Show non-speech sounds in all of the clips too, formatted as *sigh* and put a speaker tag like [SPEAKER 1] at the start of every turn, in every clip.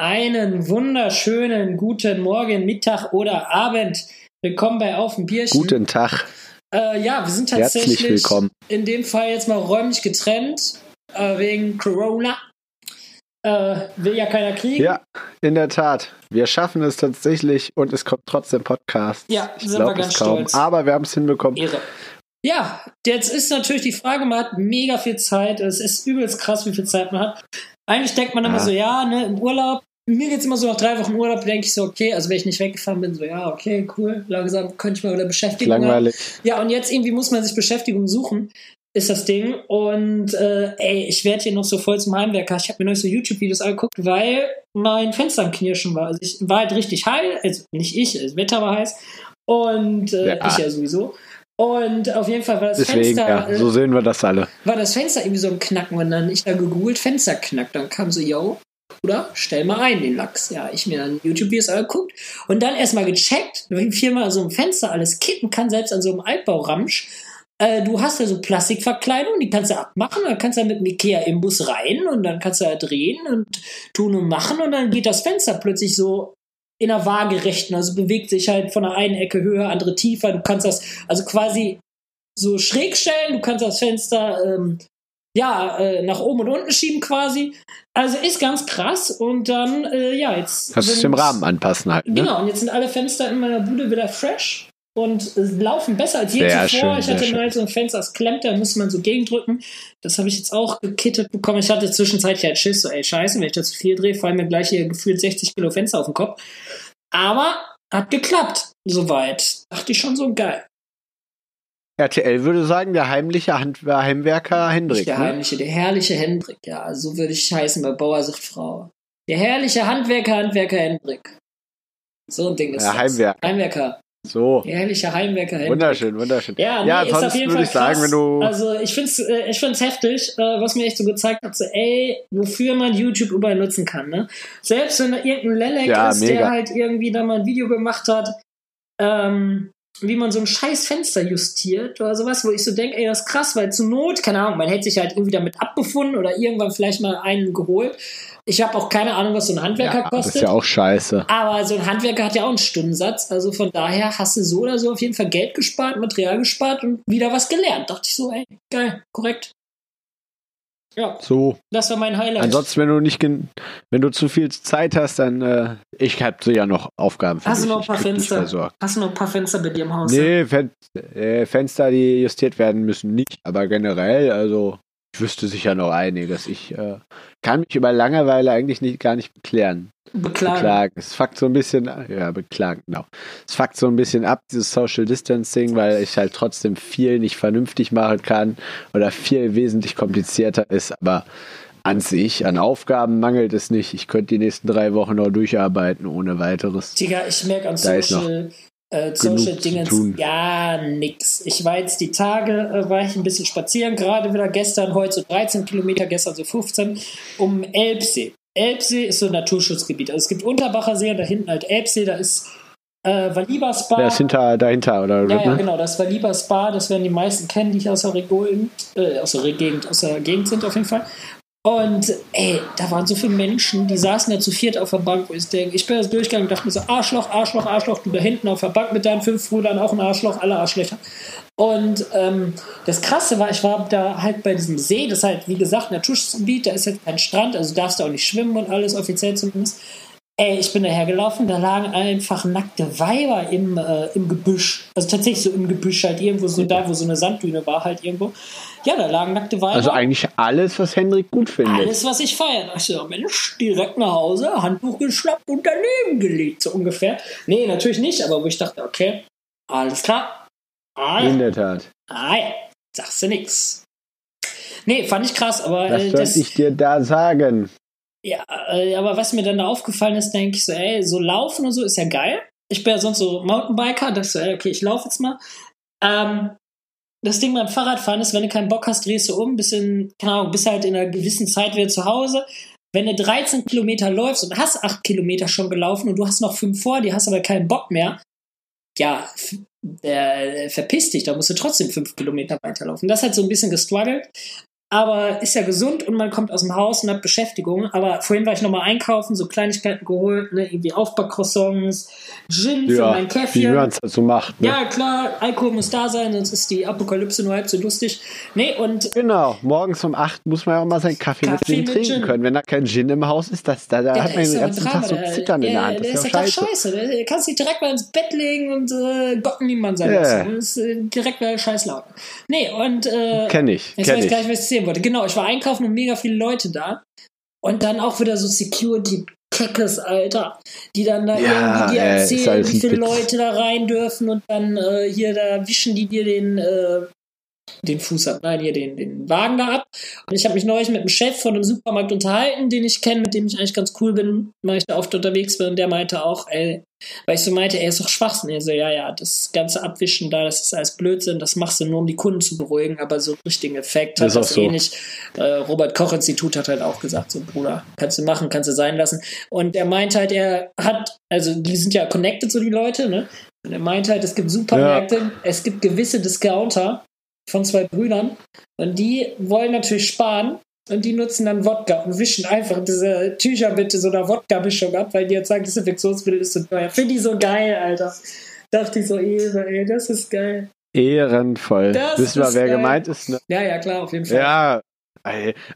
[SPEAKER 1] Einen wunderschönen guten Morgen, Mittag oder Abend. Willkommen bei Auf dem Bierchen.
[SPEAKER 2] Guten Tag.
[SPEAKER 1] Äh, ja, wir sind tatsächlich
[SPEAKER 2] willkommen.
[SPEAKER 1] in dem Fall jetzt mal räumlich getrennt, äh, wegen Corona. Äh, will ja keiner kriegen.
[SPEAKER 2] Ja, in der Tat. Wir schaffen es tatsächlich und es kommt trotzdem Podcast.
[SPEAKER 1] Ja,
[SPEAKER 2] ich
[SPEAKER 1] sind wir ganz
[SPEAKER 2] kaum.
[SPEAKER 1] stolz.
[SPEAKER 2] Aber wir haben es hinbekommen.
[SPEAKER 1] Ehre. Ja, jetzt ist natürlich die Frage, man hat mega viel Zeit. Es ist übelst krass, wie viel Zeit man hat. Eigentlich denkt man immer
[SPEAKER 2] Ja.
[SPEAKER 1] so, ja, ne, im Urlaub. Mir geht's immer so nach drei Wochen Urlaub, denke ich so, okay, also wenn ich nicht weggefahren bin, so, ja, okay, cool, langsam könnte ich mal wieder Beschäftigung haben.
[SPEAKER 2] Langweilig.
[SPEAKER 1] Ja, und jetzt irgendwie muss man sich Beschäftigung suchen, ist das Ding. Und äh, ey, ich werde hier noch so voll zum Heimwerker. Ich habe mir neulich so YouTube-Videos angeguckt, weil mein Fenster am Knirschen war. Also ich war halt richtig heil, also nicht ich, das Wetter war heiß. Und äh,
[SPEAKER 2] Ja.
[SPEAKER 1] ich ja sowieso. Und auf jeden Fall war das
[SPEAKER 2] Deswegen,
[SPEAKER 1] Fenster,
[SPEAKER 2] ja,
[SPEAKER 1] äh,
[SPEAKER 2] so sehen wir das alle.
[SPEAKER 1] war das Fenster irgendwie so im Knacken und dann ich da gegoogelt, Fenster knackt. Dann kam so, yo, Bruder, stell mal ein den Lachs. Ja, ich mir dann YouTube-Videos angeguckt und dann erstmal gecheckt, wie viel man so ein Fenster alles kippen kann, selbst an so einem Altbauramsch. Äh, du hast ja so Plastikverkleidung, die kannst du abmachen, dann kannst du mit dem Ikea-Imbus rein und dann kannst du da drehen und tun und machen und dann geht das Fenster plötzlich so in einer waagerechten, also bewegt sich halt von der einen Ecke höher, andere tiefer. Du kannst das also quasi so schräg stellen, du kannst das Fenster ähm, ja äh, nach oben und unten schieben quasi. Also ist ganz krass und dann äh, ja jetzt
[SPEAKER 2] Kannst du dem Rahmen anpassen halt. Ne?
[SPEAKER 1] Genau und jetzt sind alle Fenster in meiner Bude wieder fresh und äh, laufen besser als je
[SPEAKER 2] Sehr
[SPEAKER 1] zuvor.
[SPEAKER 2] schön,
[SPEAKER 1] ich hatte mal so ein Fenster, das klemmt, da musste man so gegendrücken. Das habe ich jetzt auch gekittet bekommen. Ich hatte zwischenzeitlich halt Schiss, so ey scheiße, wenn ich das zu viel drehe, fallen mir gleich hier gefühlt 60 Kilo Fenster auf den Kopf. Aber hat geklappt, soweit. Dachte ich schon so geil.
[SPEAKER 2] RTL würde sagen, der heimliche Hand Heimwerker Hendrik.
[SPEAKER 1] Nicht der
[SPEAKER 2] Ne?
[SPEAKER 1] heimliche, der herrliche Hendrik, ja, so würde ich heißen bei Bauer sucht Frau. Der herrliche Handwerker, Handwerker Hendrik. So ein Ding ist
[SPEAKER 2] Ja,
[SPEAKER 1] das.
[SPEAKER 2] Heimwerker.
[SPEAKER 1] Heimwerker.
[SPEAKER 2] So.
[SPEAKER 1] Der herrliche Heimwerker Hendrik.
[SPEAKER 2] Wunderschön, wunderschön.
[SPEAKER 1] Ja, nee,
[SPEAKER 2] Ja,
[SPEAKER 1] ist auf jeden
[SPEAKER 2] würde
[SPEAKER 1] Fall
[SPEAKER 2] ich
[SPEAKER 1] krass.
[SPEAKER 2] sagen, wenn du-
[SPEAKER 1] Also ich find's, äh, ich find's heftig, äh, was mir echt so gezeigt hat, so ey, wofür man YouTube überall nutzen kann, ne? Selbst wenn da irgendein Lelek
[SPEAKER 2] Ja,
[SPEAKER 1] ist,
[SPEAKER 2] mega.
[SPEAKER 1] der halt irgendwie da mal ein Video gemacht hat, ähm, wie man so ein scheiß Fenster justiert oder sowas, wo ich so denke, ey, das ist krass, weil zur Not, keine Ahnung, man hätte sich halt irgendwie damit abgefunden oder irgendwann vielleicht mal einen geholt. Ich habe auch keine Ahnung, was so ein Handwerker
[SPEAKER 2] Ja, das
[SPEAKER 1] kostet.
[SPEAKER 2] ist ja auch scheiße.
[SPEAKER 1] Aber so ein Handwerker hat ja auch einen Stundensatz. Also von daher hast du so oder so auf jeden Fall Geld gespart, Material gespart und wieder was gelernt. Dachte ich so, ey, geil, korrekt. Ja,
[SPEAKER 2] So.
[SPEAKER 1] das war mein Highlight.
[SPEAKER 2] Ansonsten, wenn du nicht, wenn du zu viel Zeit hast, dann äh, ich habe so ja noch Aufgaben für
[SPEAKER 1] Hast du
[SPEAKER 2] dich.
[SPEAKER 1] noch ein paar Fenster? Hast du noch ein paar Fenster bei dir im Haus?
[SPEAKER 2] Nee, Fen äh, Fenster, die justiert werden müssen, nicht. Aber generell, also ich wüsste sicher noch einiges. Ich äh, kann mich über Langeweile eigentlich nicht, gar nicht beklären.
[SPEAKER 1] Beklagen.
[SPEAKER 2] Beklagen. Es fuckt so ein bisschen, ja, beklagen, genau. Es fuckt so ein bisschen ab, dieses Social Distancing, weil ich halt trotzdem viel nicht vernünftig machen kann oder viel wesentlich komplizierter ist, aber an sich, an Aufgaben mangelt es nicht. Ich könnte die nächsten drei Wochen noch durcharbeiten ohne weiteres.
[SPEAKER 1] Digga, ich merke an
[SPEAKER 2] Da
[SPEAKER 1] Social, äh, Dingen
[SPEAKER 2] tun.
[SPEAKER 1] gar nix. Ich war jetzt die Tage, äh, war ich ein bisschen spazieren, gerade wieder gestern, heute so 13 Kilometer, gestern so 15, um Elbsee. Elbsee ist so ein Naturschutzgebiet. Also es gibt Unterbacher See und da hinten halt Elbsee, da ist äh, Valiba Spa.
[SPEAKER 2] Der ist hinter, dahinter, oder?
[SPEAKER 1] Ja, ja, genau, das Valiba Spa, das werden die meisten kennen, die ich aus der Region, äh, aus der Gegend, aus der Gegend sind auf jeden Fall. Und ey, da waren so viele Menschen, die saßen da zu viert auf der Bank, wo ich denke, ich bin jetzt durchgegangen und dachte mir so, Arschloch, Arschloch, Arschloch, du da hinten auf der Bank mit deinen fünf Brüdern auch ein Arschloch, alle Arschlöcher. Und ähm, das Krasse war, ich war da halt bei diesem See, das ist halt, wie gesagt, ein Naturschutzgebiet, da ist jetzt kein Strand, also darfst du auch nicht schwimmen und alles, offiziell zumindest. Ey, ich bin daher gelaufen, da lagen einfach nackte Weiber im, äh, im Gebüsch. Also tatsächlich so im Gebüsch halt irgendwo so da, wo so eine Sanddüne war halt irgendwo. Ja, da lagen nackte Weiber.
[SPEAKER 2] Also eigentlich alles, was Hendrik gut findet.
[SPEAKER 1] Alles, was ich feiere. Ich so, Mensch, direkt nach Hause, Handtuch geschnappt und daneben gelegt, so ungefähr. Nee, natürlich nicht, aber wo ich dachte, okay, alles klar. Ah, ja.
[SPEAKER 2] In der Tat.
[SPEAKER 1] Ah, ja. Sagst du nix. Nee, fand ich krass, aber
[SPEAKER 2] Was
[SPEAKER 1] äh,
[SPEAKER 2] soll ich dir da sagen?
[SPEAKER 1] Ja, äh, aber was mir dann da aufgefallen ist, denke ich so, ey, so laufen und so ist ja geil. Ich bin ja sonst so Mountainbiker, dachte so, ey, okay, ich laufe jetzt mal. Ähm, das Ding beim Fahrradfahren ist, wenn du keinen Bock hast, drehst du um, bist in, keine Ahnung, bist halt in einer gewissen Zeit wieder zu Hause. Wenn du 13 Kilometer läufst und hast 8 Kilometer schon gelaufen und du hast noch 5 vor dir, hast aber keinen Bock mehr, ja, äh, verpiss dich, da musst du trotzdem 5 Kilometer weiterlaufen. Das hat so ein bisschen gestruggelt. Aber ist ja gesund und man kommt aus dem Haus und hat Beschäftigung. Aber vorhin war ich nochmal einkaufen, so Kleinigkeiten geholt, ne, irgendwie Aufbackcroissants, Gin für
[SPEAKER 2] Ja,
[SPEAKER 1] mein
[SPEAKER 2] wie
[SPEAKER 1] Käffchen.
[SPEAKER 2] man es halt so macht. Ne?
[SPEAKER 1] Ja, klar, Alkohol muss da sein, sonst ist die Apokalypse nur halb so lustig. Nee, und
[SPEAKER 2] Genau, morgens um 8 muss man ja auch mal seinen Kaffee,
[SPEAKER 1] Kaffee
[SPEAKER 2] mit dem trinken
[SPEAKER 1] Gin.
[SPEAKER 2] können. Wenn da kein Gin im Haus ist, das, da, da
[SPEAKER 1] Ja,
[SPEAKER 2] hat man den ganzen Tag so Zittern in der Hand. Das
[SPEAKER 1] der
[SPEAKER 2] ist
[SPEAKER 1] ist
[SPEAKER 2] ja
[SPEAKER 1] doch
[SPEAKER 2] scheiße.
[SPEAKER 1] scheiße. Du kannst dich direkt mal ins Bett legen und äh, Gocken niemand sein lassen. Das ist äh, direkt wieder scheiß laut. Nee, und äh,
[SPEAKER 2] Kenn ich,
[SPEAKER 1] Jetzt
[SPEAKER 2] kenn
[SPEAKER 1] weiß ich nicht, was ich sehen wollte. Genau, ich war einkaufen und mega viele Leute da. Und dann auch wieder so Security Keckes, Alter, die dann da
[SPEAKER 2] Ja,
[SPEAKER 1] irgendwie dir
[SPEAKER 2] ist
[SPEAKER 1] erzählen, wie viele. Leute da rein dürfen und dann äh, hier, da wischen die dir den, äh, den Fuß ab, nein, hier den, den Wagen da ab. Und ich habe mich neulich mit einem Chef von einem Supermarkt unterhalten, den ich kenne, mit dem ich eigentlich ganz cool bin, weil ich da oft unterwegs bin. Und der meinte auch, ey, weil ich so meinte, er ist doch Schwachsinn. Er so, ja, ja, das ganze Abwischen da, das ist alles Blödsinn, das machst du nur, um die Kunden zu beruhigen, aber so einen richtigen Effekt hat
[SPEAKER 2] Ist auch
[SPEAKER 1] das
[SPEAKER 2] so.
[SPEAKER 1] eh nicht. Äh, Robert Koch Institut hat halt auch gesagt, so Bruder, kannst du machen, kannst du sein lassen. Und er meint halt, er hat, also die sind ja connected, so die Leute, ne? Und er meint halt, es gibt Supermärkte, es gibt gewisse Discounter von zwei Brüdern und die wollen natürlich sparen und die nutzen dann Wodka und wischen einfach diese Tücher mit so einer Wodka-Mischung ab, weil die jetzt sagen, Desinfektionsmittel ist so teuer. Finde ich so geil, Alter. Dachte ich so, Ehre, ey, das ist geil.
[SPEAKER 2] Ehrenvoll.
[SPEAKER 1] Das
[SPEAKER 2] Wissen wir, wer
[SPEAKER 1] geil.
[SPEAKER 2] gemeint ist? Ne?
[SPEAKER 1] Ja, ja, klar, auf jeden Fall.
[SPEAKER 2] Ja,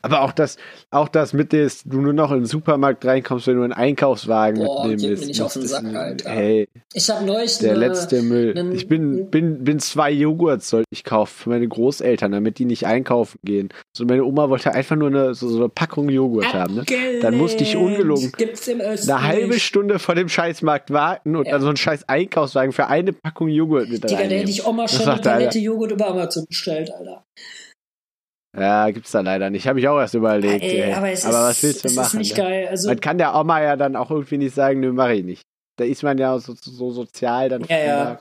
[SPEAKER 2] aber auch das, auch das mit des, du nur noch in den Supermarkt reinkommst, wenn du einen Einkaufswagen
[SPEAKER 1] Boah,
[SPEAKER 2] mitnehmen
[SPEAKER 1] geht mir nicht auf den Sack, Alter.
[SPEAKER 2] Ey,
[SPEAKER 1] Ich habe neulich
[SPEAKER 2] der
[SPEAKER 1] eine-
[SPEAKER 2] letzte Müll.
[SPEAKER 1] einen-
[SPEAKER 2] Ich bin, bin, bin zwei Joghurts sollte ich kaufen für meine Großeltern, damit die nicht einkaufen gehen. So meine Oma wollte einfach nur eine, so, so eine Packung Joghurt haben. Ne?
[SPEAKER 1] Abgelehnt.
[SPEAKER 2] Dann musste ich ungelogen
[SPEAKER 1] Gibt's im Östlich.
[SPEAKER 2] eine halbe Stunde vor dem Scheißmarkt warten und
[SPEAKER 1] Ja.
[SPEAKER 2] dann so einen scheiß Einkaufswagen für eine Packung Joghurt mit
[SPEAKER 1] Digga, der hätte ich Oma schon eine Palette Joghurt über Amazon bestellt, Alter.
[SPEAKER 2] Ja, gibt's da leider nicht. Habe ich auch erst überlegt.
[SPEAKER 1] Ey,
[SPEAKER 2] ey.
[SPEAKER 1] aber es ist,
[SPEAKER 2] was willst du machen?
[SPEAKER 1] ist nicht
[SPEAKER 2] ne?
[SPEAKER 1] geil. Also,
[SPEAKER 2] Man kann der Oma ja dann auch irgendwie nicht sagen, nö, mach ich nicht. Da ist man ja so, so sozial dann
[SPEAKER 1] Ja, ja.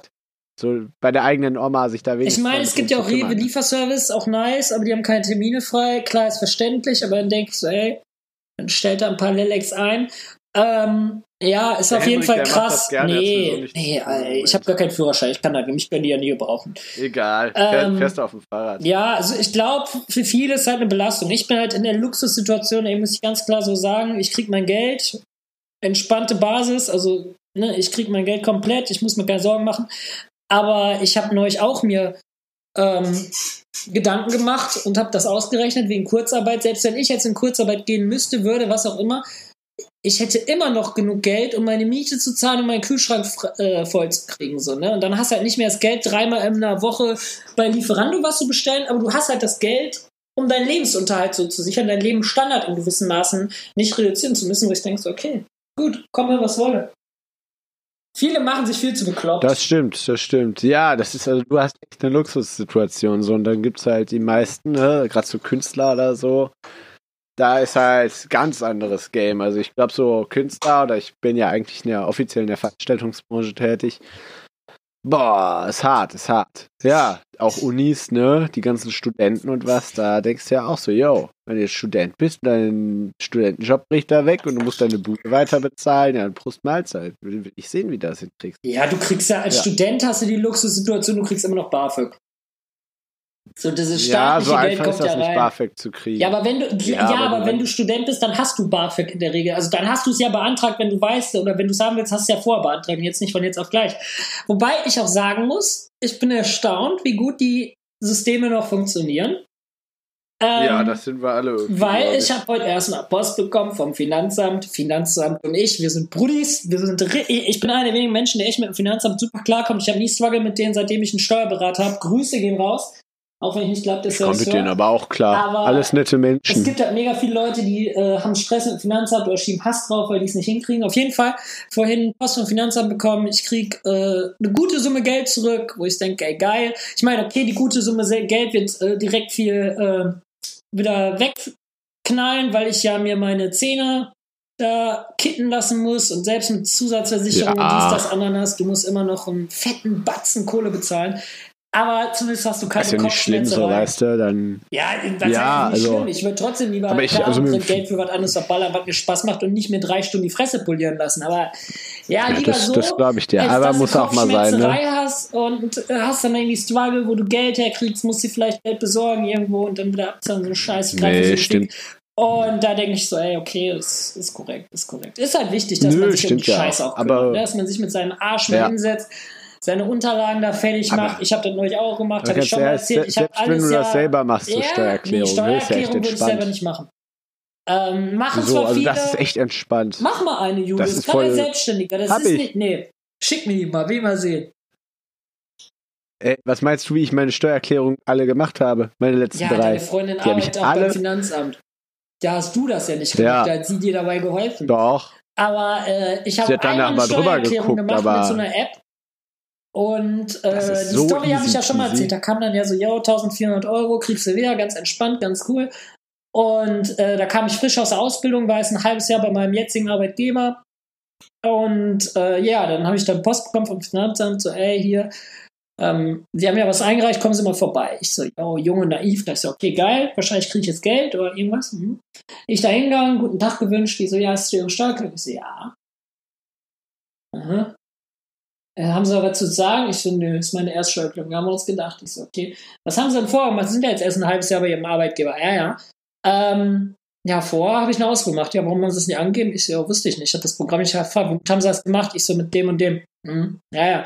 [SPEAKER 2] So bei der eigenen Oma sich da
[SPEAKER 1] ich
[SPEAKER 2] wenigstens
[SPEAKER 1] meine,
[SPEAKER 2] mal
[SPEAKER 1] es gibt ja auch. Rewe Lieferservice, auch nice, aber die haben keine Termine frei. Klar, ist verständlich, aber dann ich so, ey, dann stellt er ein paar Lelex ein. Ähm, ja, ist
[SPEAKER 2] Der
[SPEAKER 1] auf jeden Fall krass.
[SPEAKER 2] gerne,
[SPEAKER 1] nee, nee, ich habe gar keinen Führerschein. Ich kann da, mich können die ja nie gebrauchen.
[SPEAKER 2] Egal.
[SPEAKER 1] Ähm,
[SPEAKER 2] Fährst, du auf dem Fahrrad.
[SPEAKER 1] Ja, also ich glaube, für viele ist es halt eine Belastung. Ich bin halt in der Luxussituation, ey, muss ich ganz klar so sagen. Ich krieg mein Geld, entspannte Basis, also ne, ich krieg mein Geld komplett, ich muss mir keine Sorgen machen. Aber ich habe neulich auch mir ähm, Gedanken gemacht und habe das ausgerechnet wegen Kurzarbeit. Selbst wenn ich jetzt in Kurzarbeit gehen müsste, würde, was auch immer, ich hätte immer noch genug Geld, um meine Miete zu zahlen und meinen Kühlschrank äh, voll zu kriegen. So, ne? Und dann hast du halt nicht mehr das Geld, dreimal in einer Woche bei Lieferando was zu bestellen, aber du hast halt das Geld, um deinen Lebensunterhalt so zu sichern, deinen Lebensstandard in gewissen Maßen nicht reduzieren zu müssen, wo ich denke, okay, gut, komm mal, was wolle. Viele machen sich viel zu bekloppt.
[SPEAKER 2] Das stimmt, das stimmt. Ja, das ist also, du hast echt eine Luxussituation so und dann gibt's halt die meisten, ne, gerade so Künstler oder so. Da ist halt ganz anderes Game. Also ich glaube so Künstler oder ich bin ja eigentlich in der offiziell in der Veranstaltungsbranche tätig. Boah, ist hart, ist hart. Ja, auch Unis, ne, die ganzen Studenten und was, da denkst du ja auch so, yo, wenn du jetzt Student bist, dein Studentenjob bricht da weg und du musst deine Bude weiter bezahlen, ja, Prost Mahlzeit. Will ich sehen, wie du das hinkriegst.
[SPEAKER 1] Ja, du kriegst ja als
[SPEAKER 2] Ja.
[SPEAKER 1] Student hast du die Luxussituation, du kriegst immer noch BAföG. So dieses
[SPEAKER 2] Ja,
[SPEAKER 1] staatliche
[SPEAKER 2] so
[SPEAKER 1] Geld
[SPEAKER 2] einfach
[SPEAKER 1] kommt
[SPEAKER 2] ist das
[SPEAKER 1] ja
[SPEAKER 2] nicht. BAföG zu kriegen.
[SPEAKER 1] Ja, aber wenn du ja,
[SPEAKER 2] Ja, aber
[SPEAKER 1] wenn du Student bist, dann hast du BAföG in der Regel. Also dann hast du es ja beantragt, wenn du weißt oder wenn du es haben willst, hast du es ja vorher beantragt, jetzt nicht von jetzt auf gleich. Wobei ich auch sagen muss, ich bin erstaunt, wie gut die Systeme noch funktionieren. Ähm,
[SPEAKER 2] ja, das sind wir alle.
[SPEAKER 1] weil
[SPEAKER 2] glaub
[SPEAKER 1] ich habe heute erstmal Post bekommen vom Finanzamt. Finanzamt und ich, wir sind Brudis. Wir sind, ich bin einer der wenigen Menschen, der echt mit dem Finanzamt super klarkommt. Ich habe nie Struggle mit denen, seitdem ich einen Steuerberater habe. Grüße gehen raus. Auch wenn ich nicht glaube, dass er
[SPEAKER 2] komme
[SPEAKER 1] das
[SPEAKER 2] mit denen aber auch klar.
[SPEAKER 1] Aber
[SPEAKER 2] Alles nette
[SPEAKER 1] Es
[SPEAKER 2] Menschen.
[SPEAKER 1] gibt halt mega viele Leute, die äh, haben Stress mit dem Finanzamt oder schieben Hass drauf, weil die es nicht hinkriegen. Auf jeden Fall vorhin Post vom Finanzamt bekommen. Ich krieg äh, eine gute Summe Geld zurück, wo ich denke, ey geil. Ich meine, okay, die gute Summe Geld wird äh, direkt viel äh, wieder wegknallen, weil ich ja mir meine Zähne da kitten lassen muss und selbst mit Zusatzversicherung
[SPEAKER 2] Ja.
[SPEAKER 1] dies, das, Ananas, du musst immer noch einen fetten Batzen Kohle bezahlen. Aber zumindest hast du keine
[SPEAKER 2] ist ja nicht schlimm, so weißt du, dann.
[SPEAKER 1] Ja, das
[SPEAKER 2] Ja,
[SPEAKER 1] heißt nicht
[SPEAKER 2] also-
[SPEAKER 1] schlimm. Ich würde trotzdem lieber
[SPEAKER 2] Aber ich- also mit-
[SPEAKER 1] Geld für was anderes verballern, was mir Spaß macht und nicht mir drei Stunden die Fresse polieren lassen. Aber Ja,
[SPEAKER 2] Ja,
[SPEAKER 1] lieber
[SPEAKER 2] das-
[SPEAKER 1] so.
[SPEAKER 2] das glaub ich dir. Aber muss
[SPEAKER 1] du
[SPEAKER 2] auch mal sein, ne?
[SPEAKER 1] Hast und äh, hast dann irgendwie Struggle, wo du Geld herkriegst, musst dir vielleicht Geld besorgen irgendwo und dann wieder abzahlen, so eine Scheiße. gerade
[SPEAKER 2] Nee, stimmt.
[SPEAKER 1] Und da denke ich so, ey, okay, ist, ist korrekt, ist korrekt. Ist halt wichtig, dass
[SPEAKER 2] Nö,
[SPEAKER 1] man sich um die
[SPEAKER 2] ja auch.
[SPEAKER 1] kümmert,
[SPEAKER 2] Aber-
[SPEAKER 1] ne? dass man sich mit seinem Arsch
[SPEAKER 2] Ja.
[SPEAKER 1] hinsetzt, seine Unterlagen da fertig
[SPEAKER 2] Aber-
[SPEAKER 1] macht. Ich habe das neulich auch gemacht, habe ich schon mal erzählt. Ich
[SPEAKER 2] selbst wenn du
[SPEAKER 1] ja,
[SPEAKER 2] das selber machst, so
[SPEAKER 1] ja,
[SPEAKER 2] Steuererklärung,
[SPEAKER 1] die
[SPEAKER 2] ne, ja
[SPEAKER 1] Steuererklärung würde ich selber nicht machen. Ähm, machen
[SPEAKER 2] So,
[SPEAKER 1] zwar
[SPEAKER 2] also
[SPEAKER 1] viele,
[SPEAKER 2] das ist echt entspannt.
[SPEAKER 1] Mach mal eine, Julius.
[SPEAKER 2] Das
[SPEAKER 1] Das
[SPEAKER 2] ist
[SPEAKER 1] gerade
[SPEAKER 2] voll-
[SPEAKER 1] Selbstständiger. Das
[SPEAKER 2] Hab
[SPEAKER 1] ist
[SPEAKER 2] ich.
[SPEAKER 1] nicht. Nee. Schick mir die mal, will mal sehen.
[SPEAKER 2] Ey, was meinst du, wie ich meine Steuererklärung alle gemacht habe? Meine letzten
[SPEAKER 1] Ja,
[SPEAKER 2] drei.
[SPEAKER 1] deine Freundin
[SPEAKER 2] Die
[SPEAKER 1] arbeitet auch
[SPEAKER 2] alle-
[SPEAKER 1] beim Finanzamt. Da hast du das ja nicht
[SPEAKER 2] Ja.
[SPEAKER 1] gemacht, da hat sie dir dabei geholfen.
[SPEAKER 2] Doch.
[SPEAKER 1] Aber äh, ich habe einmal eine
[SPEAKER 2] mal drüber
[SPEAKER 1] Steuererklärung
[SPEAKER 2] geguckt,
[SPEAKER 1] gemacht mit so einer App. Und äh, die
[SPEAKER 2] so
[SPEAKER 1] Story habe ich ja schon mal erzählt. Da kam dann ja so, yo, 1400 Euro, kriegst du wieder, ganz entspannt, ganz cool. Und äh, da kam ich frisch aus der Ausbildung, war jetzt ein halbes Jahr bei meinem jetzigen Arbeitgeber. Und äh, ja, dann habe ich dann Post bekommen vom Finanzamt, so, ey, hier, ähm, Sie haben ja was eingereicht, kommen Sie mal vorbei. Ich so, yo, jung und naiv, das ist ja okay, geil, wahrscheinlich kriege ich jetzt Geld oder irgendwas. Mhm. Ich da hingegangen, guten Tag gewünscht, die so, ja, ist Ihre Steuerkarte? Ich so, ja. Aha. Äh, haben Sie aber zu sagen? Ich so, nö, ist meine Erststeuererklärung. Wir haben uns gedacht. Ich so, okay. Was haben Sie denn vorgemacht? Sie sind ja jetzt erst ein halbes Jahr bei Ihrem Arbeitgeber. Ja, ja. Ähm, ja, vorher habe ich eine Ausbildung gemacht. Ja, warum haben Sie das nicht angegeben? Ich so, ja, wusste ich nicht. Ich habe das Programm nicht erfahren. Womit haben Sie das gemacht? Ich so, mit dem und dem. Hm, ja, ja.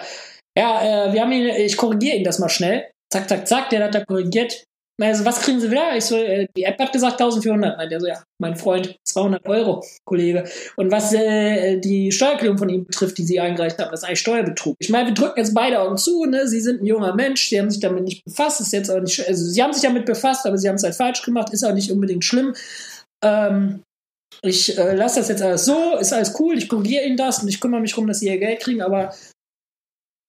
[SPEAKER 1] Ja, äh, wir haben ihn, ich korrigiere ihn das mal schnell. Zack, zack, zack, der hat da korrigiert. Also, was kriegen Sie wieder? Ich so, äh, die App hat gesagt 1400. Meint er so, ja, mein Freund, 200 Euro, Kollege. Und was äh, die Steuererklärung von ihm betrifft, die Sie eingereicht haben, das ist eigentlich Steuerbetrug. Ich meine, wir drücken jetzt beide Augen zu, ne? Sie sind ein junger Mensch, Sie haben sich damit nicht befasst, ist jetzt auch nicht, also Sie haben sich damit befasst, aber Sie haben es halt falsch gemacht, ist auch nicht unbedingt schlimm. Ähm, ich äh, lasse das jetzt alles so, ist alles cool, ich korrigiere Ihnen das und ich kümmere mich darum, dass Sie Ihr Geld kriegen, aber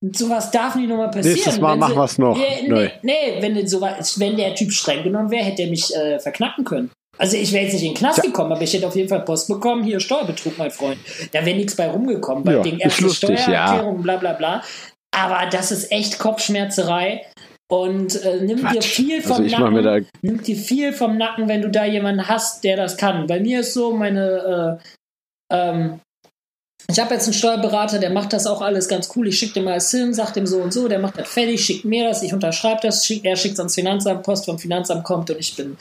[SPEAKER 1] sowas darf nicht nochmal passieren.
[SPEAKER 2] Nächstes Mal
[SPEAKER 1] Wenn
[SPEAKER 2] machen wir es noch.
[SPEAKER 1] Nee, nee, nee wenn, so was, wenn der Typ streng genommen wäre, hätte er mich äh, verknacken können. Also ich wäre jetzt nicht in den Knast gekommen, aber ich hätte auf jeden Fall Post bekommen, hier Steuerbetrug, mein Freund. Da wäre nichts bei rumgekommen, bei
[SPEAKER 2] Ja,
[SPEAKER 1] den ersten Steuererklärungen, bla bla bla. Aber das ist echt Kopfschmerzerei und äh, nimmt dir
[SPEAKER 2] Quatsch.
[SPEAKER 1] viel vom
[SPEAKER 2] Also ich mache
[SPEAKER 1] Nacken
[SPEAKER 2] da
[SPEAKER 1] nimmt dir viel vom Nacken, wenn du da jemanden hast, der das kann. Bei mir ist so, meine, äh, ähm, ich habe jetzt einen Steuerberater, der macht das auch alles ganz cool. Ich schicke dem alles hin, sag dem so und so, der macht das fertig, schickt mir das, ich unterschreibe das, schick, er schickt es ans Finanzamt, Post vom Finanzamt kommt und ich bin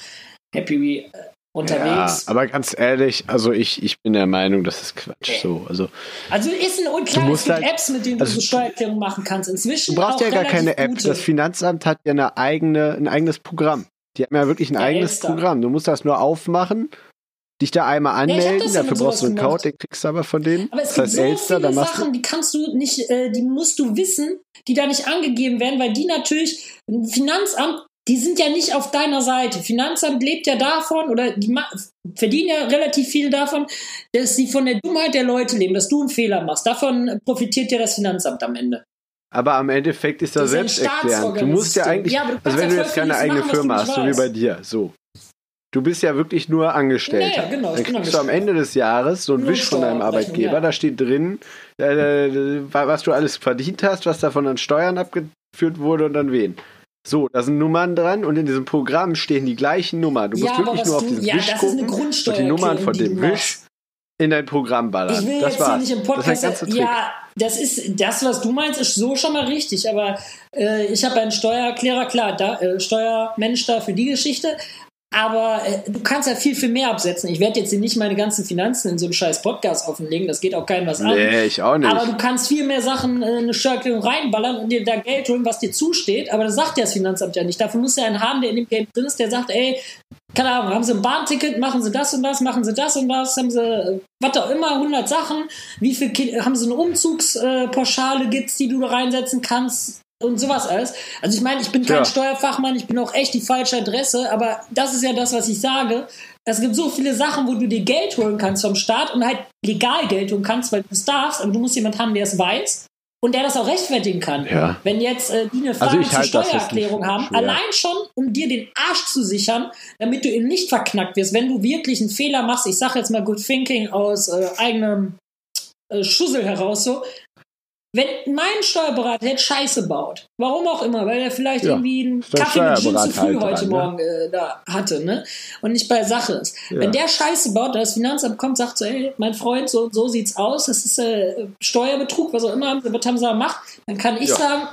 [SPEAKER 1] happy äh, unterwegs.
[SPEAKER 2] Ja, aber ganz ehrlich, also ich, ich bin der Meinung, das ist Quatsch. So, also
[SPEAKER 1] also ist ein unklar, es gibt
[SPEAKER 2] halt-
[SPEAKER 1] Apps, mit denen
[SPEAKER 2] also
[SPEAKER 1] du so Steuererklärung machen kannst. Inzwischen
[SPEAKER 2] du brauchst
[SPEAKER 1] auch
[SPEAKER 2] ja gar keine App.
[SPEAKER 1] gute.
[SPEAKER 2] Das Finanzamt hat ja eine eigene, ein eigenes Programm. Die haben ja wirklich ein
[SPEAKER 1] Ja,
[SPEAKER 2] eigenes. Programm. Du musst das nur aufmachen, dich da einmal anmelden,
[SPEAKER 1] ja
[SPEAKER 2] dafür brauchst du einen Code, den kriegst du aber von denen.
[SPEAKER 1] Aber es
[SPEAKER 2] das
[SPEAKER 1] gibt
[SPEAKER 2] heißt
[SPEAKER 1] so
[SPEAKER 2] Elster,
[SPEAKER 1] viele Sachen, die kannst du nicht, äh, die musst du wissen, die da nicht angegeben werden, weil die natürlich, ein Finanzamt, die sind ja nicht auf deiner Seite. Finanzamt lebt ja davon oder die verdienen ja relativ viel davon, dass sie von der Dummheit der Leute leben, dass du einen Fehler machst. Davon profitiert ja das Finanzamt am Ende.
[SPEAKER 2] Aber am Endeffekt ist das,
[SPEAKER 1] Das ist ein
[SPEAKER 2] selbsterklärend. Du musst ja eigentlich,
[SPEAKER 1] Ja,
[SPEAKER 2] also wenn
[SPEAKER 1] ja
[SPEAKER 2] du jetzt keine eigene
[SPEAKER 1] machen,
[SPEAKER 2] Firma hast, so wie bei dir, so. Du bist ja wirklich nur Angestellter.
[SPEAKER 1] Ja, ja, genau,
[SPEAKER 2] Dann kriegst du am
[SPEAKER 1] angestellt.
[SPEAKER 2] Ende des Jahres so ein
[SPEAKER 1] Nur
[SPEAKER 2] Wisch von deinem Arbeitgeber,
[SPEAKER 1] ja.
[SPEAKER 2] da steht drin, äh, was du alles verdient hast, was davon an Steuern abgeführt wurde und an wen. So, da sind Nummern dran und in diesem Programm stehen die gleichen Nummern. Du
[SPEAKER 1] Ja,
[SPEAKER 2] musst
[SPEAKER 1] aber
[SPEAKER 2] wirklich nur auf diesen
[SPEAKER 1] ja,
[SPEAKER 2] Wisch gucken und die Nummern von dem Wisch in dein Programm ballern.
[SPEAKER 1] Ich will
[SPEAKER 2] das
[SPEAKER 1] jetzt
[SPEAKER 2] war's.
[SPEAKER 1] hier nicht im Podcast.
[SPEAKER 2] Das ist
[SPEAKER 1] ja, das ist das, was du meinst, ist so schon mal richtig. Aber äh, ich habe einen Steuererklärer, klar, da, äh, Steuermensch da für die Geschichte. Aber äh, du kannst ja viel, viel mehr absetzen. Ich werde jetzt hier nicht meine ganzen Finanzen in so einen scheiß Podcast offenlegen. Das geht auch keinem was an.
[SPEAKER 2] Nee, ich auch nicht.
[SPEAKER 1] Aber du kannst viel mehr Sachen äh, eine Steuererklärung reinballern und dir da Geld holen, was dir zusteht. Aber das sagt ja das Finanzamt ja nicht. Dafür muss ja einen haben, der in dem Game drin ist, der sagt, ey, keine Ahnung, haben Sie ein Bahnticket, machen Sie das und das, machen Sie das und das, haben Sie äh, was auch immer, 100 Sachen. Wie viel Ki haben Sie eine Umzugspauschale gibt's, die du da reinsetzen kannst? Und sowas alles. Also ich meine, ich bin kein
[SPEAKER 2] Tja.
[SPEAKER 1] Steuerfachmann, ich bin auch echt die falsche Adresse, aber das ist ja das, was ich sage. Es gibt so viele Sachen, wo du dir Geld holen kannst vom Staat und halt legal Geld holen kannst, weil du es darfst, aber du musst jemanden haben, der es weiß und der das auch rechtfertigen kann.
[SPEAKER 2] Ja.
[SPEAKER 1] Wenn jetzt äh, die eine Frage
[SPEAKER 2] ich
[SPEAKER 1] zur Steuererklärung haben,
[SPEAKER 2] schwer.
[SPEAKER 1] allein schon, um dir den Arsch zu sichern, damit du eben nicht verknackt wirst, wenn du wirklich einen Fehler machst, ich sage jetzt mal Good Thinking aus äh, eigenem äh, Schussel heraus so, Wenn mein Steuerberater jetzt Scheiße baut, warum auch immer, weil er vielleicht
[SPEAKER 2] Ja,
[SPEAKER 1] irgendwie einen Kaffee mit Gin zu früh
[SPEAKER 2] halt
[SPEAKER 1] heute
[SPEAKER 2] dran, ne?
[SPEAKER 1] Morgen äh, da hatte, ne? Und nicht bei Sache ist.
[SPEAKER 2] Ja.
[SPEAKER 1] Wenn der Scheiße baut, das Finanzamt kommt, sagt so, ey, mein Freund, so, so sieht's aus, das ist äh, Steuerbetrug, was auch immer, haben sie- was haben sie gemacht, dann kann ich
[SPEAKER 2] Ja.
[SPEAKER 1] sagen,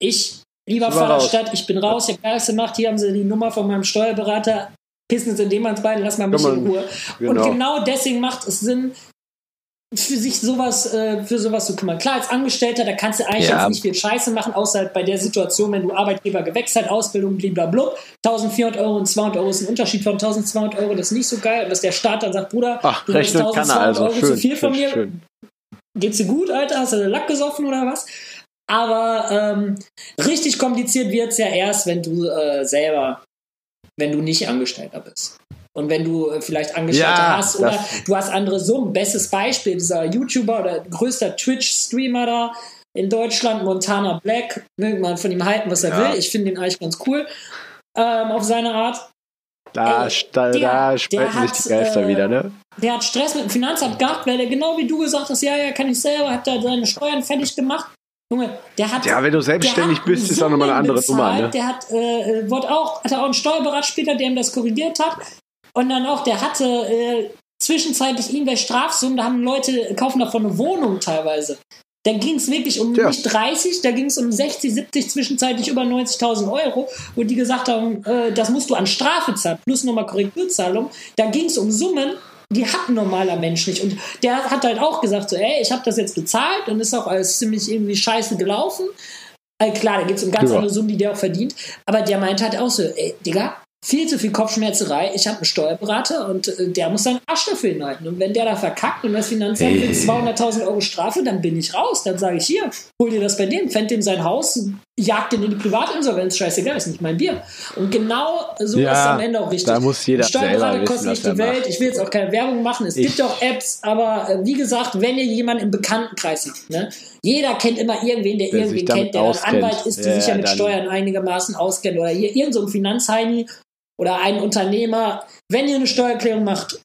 [SPEAKER 1] ich, lieber. Vaterstadt, ich bin raus, ich hab gar nichts gemacht, hier haben sie die Nummer von meinem Steuerberater, pissen sie dem ans Bein, lass mal mich in Ruhe.
[SPEAKER 2] Genau.
[SPEAKER 1] Und genau deswegen macht es Sinn, für sich sowas, äh, für sowas zu kümmern. Klar, als Angestellter, da kannst du eigentlich
[SPEAKER 2] Ja.
[SPEAKER 1] jetzt nicht viel Scheiße machen, außer bei der Situation, wenn du Arbeitgeber gewechselt, Ausbildung, blablabla. 1400 Euro und 200 Euro ist ein Unterschied von 1200 Euro, das ist nicht so geil. Und dass der Staat dann sagt, Bruder,
[SPEAKER 2] Ach,
[SPEAKER 1] du hast
[SPEAKER 2] rechnen kann er
[SPEAKER 1] 1200
[SPEAKER 2] also.
[SPEAKER 1] Euro
[SPEAKER 2] Schön,
[SPEAKER 1] zu viel von mir,
[SPEAKER 2] schön.
[SPEAKER 1] geht's dir gut, Alter? Hast du Lack gesoffen oder was? Aber ähm, richtig kompliziert wird's ja erst, wenn du äh, selber, wenn du nicht Angestellter bist. Und wenn du äh, vielleicht Angestellte
[SPEAKER 2] Ja,
[SPEAKER 1] hast oder du hast andere Summen. Bestes Beispiel, dieser YouTuber oder größter Twitch-Streamer da in Deutschland, Montana Black, will man von ihm halten, was er
[SPEAKER 2] Ja.
[SPEAKER 1] will. Ich finde ihn eigentlich ganz cool ähm, auf seine Art.
[SPEAKER 2] Da,
[SPEAKER 1] Ey,
[SPEAKER 2] da,
[SPEAKER 1] der-
[SPEAKER 2] da spalten sich
[SPEAKER 1] hat,
[SPEAKER 2] die Geister
[SPEAKER 1] äh,
[SPEAKER 2] wieder, ne?
[SPEAKER 1] Der hat Stress mit dem Finanzamt gehabt, weil er genau wie du gesagt hast, ja, ja, kann ich selber, hat da seine Steuern fertig gemacht. Junge, der hat.
[SPEAKER 2] Ja, wenn du selbstständig bist, ist auch nochmal eine andere
[SPEAKER 1] Summen
[SPEAKER 2] Nummer,
[SPEAKER 1] bezahlt,
[SPEAKER 2] ne?
[SPEAKER 1] Der hat, äh, äh, wurde auch, hat auch einen Steuerberater später, der ihm das korrigiert hat. Und dann auch, der hatte äh, zwischenzeitlich irgendwelche Strafsummen, da haben Leute, kaufen davon eine Wohnung teilweise. Da ging es wirklich um
[SPEAKER 2] Ja.
[SPEAKER 1] nicht 30, da ging es um 60, 70, zwischenzeitlich über 90.000 Euro, wo die gesagt haben, äh, das musst du an Strafe zahlen, plus nochmal Korrekturzahlung. Da ging es um Summen, die hat ein normaler Mensch nicht. Und der hat halt auch gesagt, so, ey, ich habe das jetzt bezahlt und ist auch alles ziemlich irgendwie scheiße gelaufen. Äh, klar, da geht es um ganz
[SPEAKER 2] Ja.
[SPEAKER 1] andere Summen, die der auch verdient. Aber der meint halt auch so, ey, Digga, viel zu viel Kopfschmerzerei. Ich habe einen Steuerberater und äh, der muss seinen Arsch dafür hinhalten. Und wenn der da verkackt und das Finanzamt will
[SPEAKER 2] Ey.
[SPEAKER 1] 200.000 Euro Strafe, dann bin ich raus. Dann sage ich hier, hol dir das bei dem, fänd dem sein Haus, jagt den in die Privatinsolvenz, scheißegal, ist nicht mein Bier. Und genau so
[SPEAKER 2] Ja,
[SPEAKER 1] ist es am Ende auch richtig.
[SPEAKER 2] da muss jeder
[SPEAKER 1] Steuerberater
[SPEAKER 2] wissen,
[SPEAKER 1] kostet nicht die Welt.
[SPEAKER 2] macht.
[SPEAKER 1] Ich will jetzt auch keine Werbung machen. Es
[SPEAKER 2] Ich-
[SPEAKER 1] gibt auch Apps, aber äh, wie gesagt, wenn ihr jemanden im Bekanntenkreis habt, ne? jeder kennt immer irgendwen, der,
[SPEAKER 2] Der
[SPEAKER 1] irgendwen kennt, der ein. Anwalt ist, der
[SPEAKER 2] Ja,
[SPEAKER 1] sich ja mit Steuern einigermaßen auskennt oder hier irgend so ein Finanzheini oder ein Unternehmer. Wenn ihr eine Steuererklärung macht,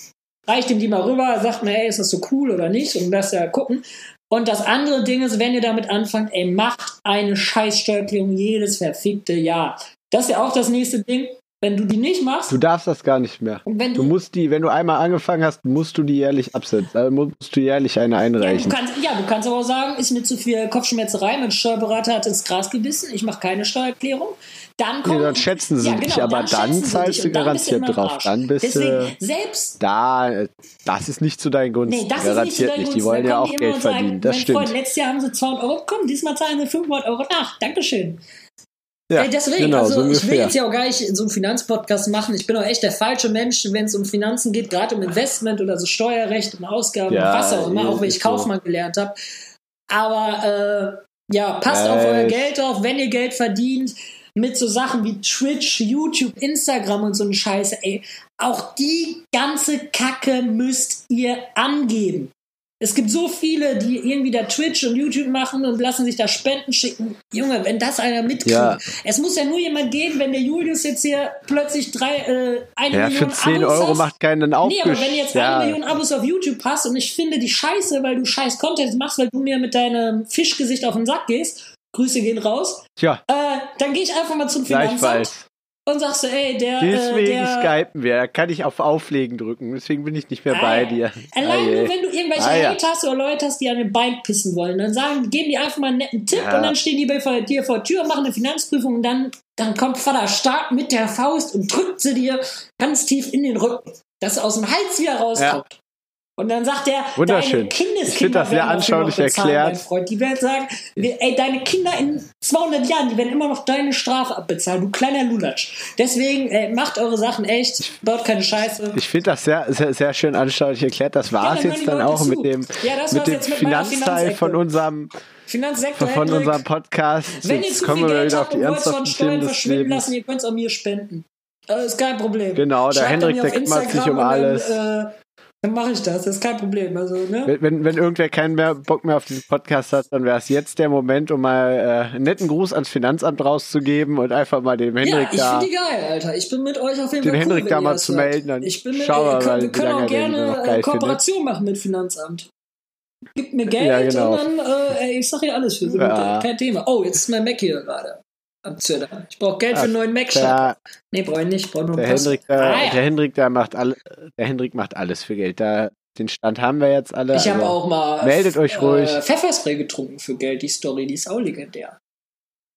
[SPEAKER 1] reicht ihm die mal rüber, sagt mir, ey, ist das so cool oder nicht und lasst ja gucken. Und das andere Ding ist, wenn ihr damit anfangt, ey, macht eine scheiß Steuererklärung jedes verfickte Jahr. Das ist ja auch das nächste Ding. Wenn du die nicht machst
[SPEAKER 2] Du darfst das gar nicht mehr.
[SPEAKER 1] wenn
[SPEAKER 2] Du musst die, wenn du einmal angefangen hast, musst du die jährlich absetzen. Also musst du jährlich eine
[SPEAKER 1] Ja, du
[SPEAKER 2] einreichen.
[SPEAKER 1] kannst, ja, du kannst aber auch sagen, ist mir zu viel Kopfschmerzerei, mein Steuerberater hat ins Gras gebissen, ich mache keine Steuererklärung. Dann kommt,
[SPEAKER 2] Nee, dann schätzen sie
[SPEAKER 1] Ja,
[SPEAKER 2] dich,
[SPEAKER 1] genau,
[SPEAKER 2] aber dann
[SPEAKER 1] sie
[SPEAKER 2] zahlst
[SPEAKER 1] dich
[SPEAKER 2] du
[SPEAKER 1] dann
[SPEAKER 2] garantiert
[SPEAKER 1] im
[SPEAKER 2] drauf. Dann bist
[SPEAKER 1] Deswegen,
[SPEAKER 2] du
[SPEAKER 1] selbst
[SPEAKER 2] da, äh, das ist nicht zu deinen Gunsten.
[SPEAKER 1] Nee, das ist nicht
[SPEAKER 2] garantiert
[SPEAKER 1] zu deinen
[SPEAKER 2] nicht.
[SPEAKER 1] Gunsten.
[SPEAKER 2] Die wollen
[SPEAKER 1] Dann
[SPEAKER 2] ja auch Geld
[SPEAKER 1] und sagen,
[SPEAKER 2] verdienen. Das stimmt.
[SPEAKER 1] Freund, letztes Jahr haben sie 200 Euro bekommen, diesmal zahlen sie 500 Euro nach. Dankeschön.
[SPEAKER 2] Ja,
[SPEAKER 1] Ey, deswegen,
[SPEAKER 2] genau,
[SPEAKER 1] also
[SPEAKER 2] so
[SPEAKER 1] ich will jetzt ja auch gar nicht so einen Finanzpodcast machen. Ich bin auch echt der falsche Mensch, wenn es um Finanzen geht, gerade um Investment oder so Steuerrecht und Ausgaben
[SPEAKER 2] Ja,
[SPEAKER 1] und was auch immer, auch wenn ich
[SPEAKER 2] so.
[SPEAKER 1] Kaufmann gelernt habe. Aber äh, ja, passt
[SPEAKER 2] Äh,
[SPEAKER 1] auf euer Geld auf, wenn ihr Geld verdient mit so Sachen wie Twitch, YouTube, Instagram und so ein Scheiße, ey. Auch die ganze Kacke müsst ihr angeben. Es gibt so viele, die irgendwie da Twitch und YouTube machen und lassen sich da Spenden schicken. Junge, wenn das einer mitkriegt.
[SPEAKER 2] Ja.
[SPEAKER 1] Es muss ja nur jemand geben, wenn der Julius jetzt hier plötzlich drei, äh, eine
[SPEAKER 2] Ja,
[SPEAKER 1] Million
[SPEAKER 2] für 10
[SPEAKER 1] Abos
[SPEAKER 2] Euro
[SPEAKER 1] hast.
[SPEAKER 2] macht keinen Aufguss.
[SPEAKER 1] Nee, aber wenn du jetzt
[SPEAKER 2] ja.
[SPEAKER 1] eine Million Abos auf YouTube hast und ich finde die scheiße, weil du scheiß Content machst, weil du mir mit deinem Fischgesicht auf den Sack gehst, Grüße gehen raus,
[SPEAKER 2] Tja,
[SPEAKER 1] äh, dann gehe ich einfach mal zum Finanzamt und sagst so, ey, der, äh,
[SPEAKER 2] Deswegen
[SPEAKER 1] der
[SPEAKER 2] skypen wir. Da kann ich auf Auflegen drücken. Deswegen bin ich nicht mehr
[SPEAKER 1] Ah,
[SPEAKER 2] bei
[SPEAKER 1] ja.
[SPEAKER 2] dir.
[SPEAKER 1] Allein
[SPEAKER 2] Ah,
[SPEAKER 1] nur, wenn du irgendwelche
[SPEAKER 2] Ah, ja.
[SPEAKER 1] Hate hast oder Leute hast, die an den Bein pissen wollen, dann sagen, geben die einfach mal einen netten Tipp
[SPEAKER 2] Ja.
[SPEAKER 1] und dann stehen die bei dir vor der Tür, machen eine Finanzprüfung und dann, dann kommt Vater Staat mit der Faust und drückt sie dir ganz tief in den Rücken, dass sie aus dem Hals wieder rauskommt. Und dann sagt er,
[SPEAKER 2] Wunderschön.
[SPEAKER 1] deine Kindeskinder
[SPEAKER 2] das sehr
[SPEAKER 1] werden
[SPEAKER 2] anschaulich
[SPEAKER 1] noch bezahlen,
[SPEAKER 2] erklärt.
[SPEAKER 1] Mein Freund. Die werden sagen, ey, deine Kinder in 200 Jahren, die werden immer noch deine Strafe abbezahlen, du kleiner Lulatsch. Deswegen, ey, macht eure Sachen echt, baut keine Scheiße.
[SPEAKER 2] Ich finde das sehr, sehr, sehr schön anschaulich erklärt. Das war es
[SPEAKER 1] hören
[SPEAKER 2] jetzt dann auch
[SPEAKER 1] zu.
[SPEAKER 2] mit dem,
[SPEAKER 1] Ja, das
[SPEAKER 2] mit dem
[SPEAKER 1] mit
[SPEAKER 2] Finanzteil von unserem,
[SPEAKER 1] Finanzsektor
[SPEAKER 2] von unserem Podcast.
[SPEAKER 1] Wenn ihr
[SPEAKER 2] Jetzt
[SPEAKER 1] zu
[SPEAKER 2] kommen
[SPEAKER 1] viel
[SPEAKER 2] wir
[SPEAKER 1] Geld
[SPEAKER 2] wieder auf
[SPEAKER 1] habt
[SPEAKER 2] die
[SPEAKER 1] und wollt von Steuern verschwinden lassen, ihr könnt es auch mir spenden. Äh, ist kein Problem.
[SPEAKER 2] Genau, der
[SPEAKER 1] Schreibt
[SPEAKER 2] Hendrik, der kümmert sich um alles.
[SPEAKER 1] Dann, äh, dann mache ich das, das ist kein Problem. Also, ne?
[SPEAKER 2] Wenn, wenn, wenn irgendwer keinen mehr Bock mehr auf diesen Podcast hat, dann wäre es jetzt der Moment, um mal äh, einen netten Gruß ans Finanzamt rauszugeben und einfach mal dem
[SPEAKER 1] Ja,
[SPEAKER 2] Hendrik
[SPEAKER 1] ich
[SPEAKER 2] da.
[SPEAKER 1] finde die geil, Alter. Ich bin mit euch auf jeden
[SPEAKER 2] Den
[SPEAKER 1] Fall
[SPEAKER 2] Hendrik
[SPEAKER 1] cool,
[SPEAKER 2] da mal zu
[SPEAKER 1] hört.
[SPEAKER 2] melden,
[SPEAKER 1] Ich bin mit,
[SPEAKER 2] wir mal,
[SPEAKER 1] können, wir können auch
[SPEAKER 2] den
[SPEAKER 1] gerne äh, Kooperation machen mit Finanzamt. Gib mir Geld
[SPEAKER 2] Ja, genau.
[SPEAKER 1] und dann, äh, ey, ich sag hier alles für so
[SPEAKER 2] Ja.
[SPEAKER 1] kein Thema. Oh, jetzt ist mein Mac hier gerade. Am Zündern. Ich brauche Geld für einen neuen.
[SPEAKER 2] Der,
[SPEAKER 1] Nee, brauche ich nicht. Ich brauche nur
[SPEAKER 2] der. Hendrik, der,
[SPEAKER 1] Ah, ja.
[SPEAKER 2] der Hendrik, der macht alle, der Hendrik macht alles für Geld. Da, den Stand haben wir jetzt alle.
[SPEAKER 1] Ich habe
[SPEAKER 2] aber-
[SPEAKER 1] auch mal
[SPEAKER 2] meldet euch ruhig.
[SPEAKER 1] Äh, Pfefferspray getrunken für Geld. Die Story, die ist auch legendär.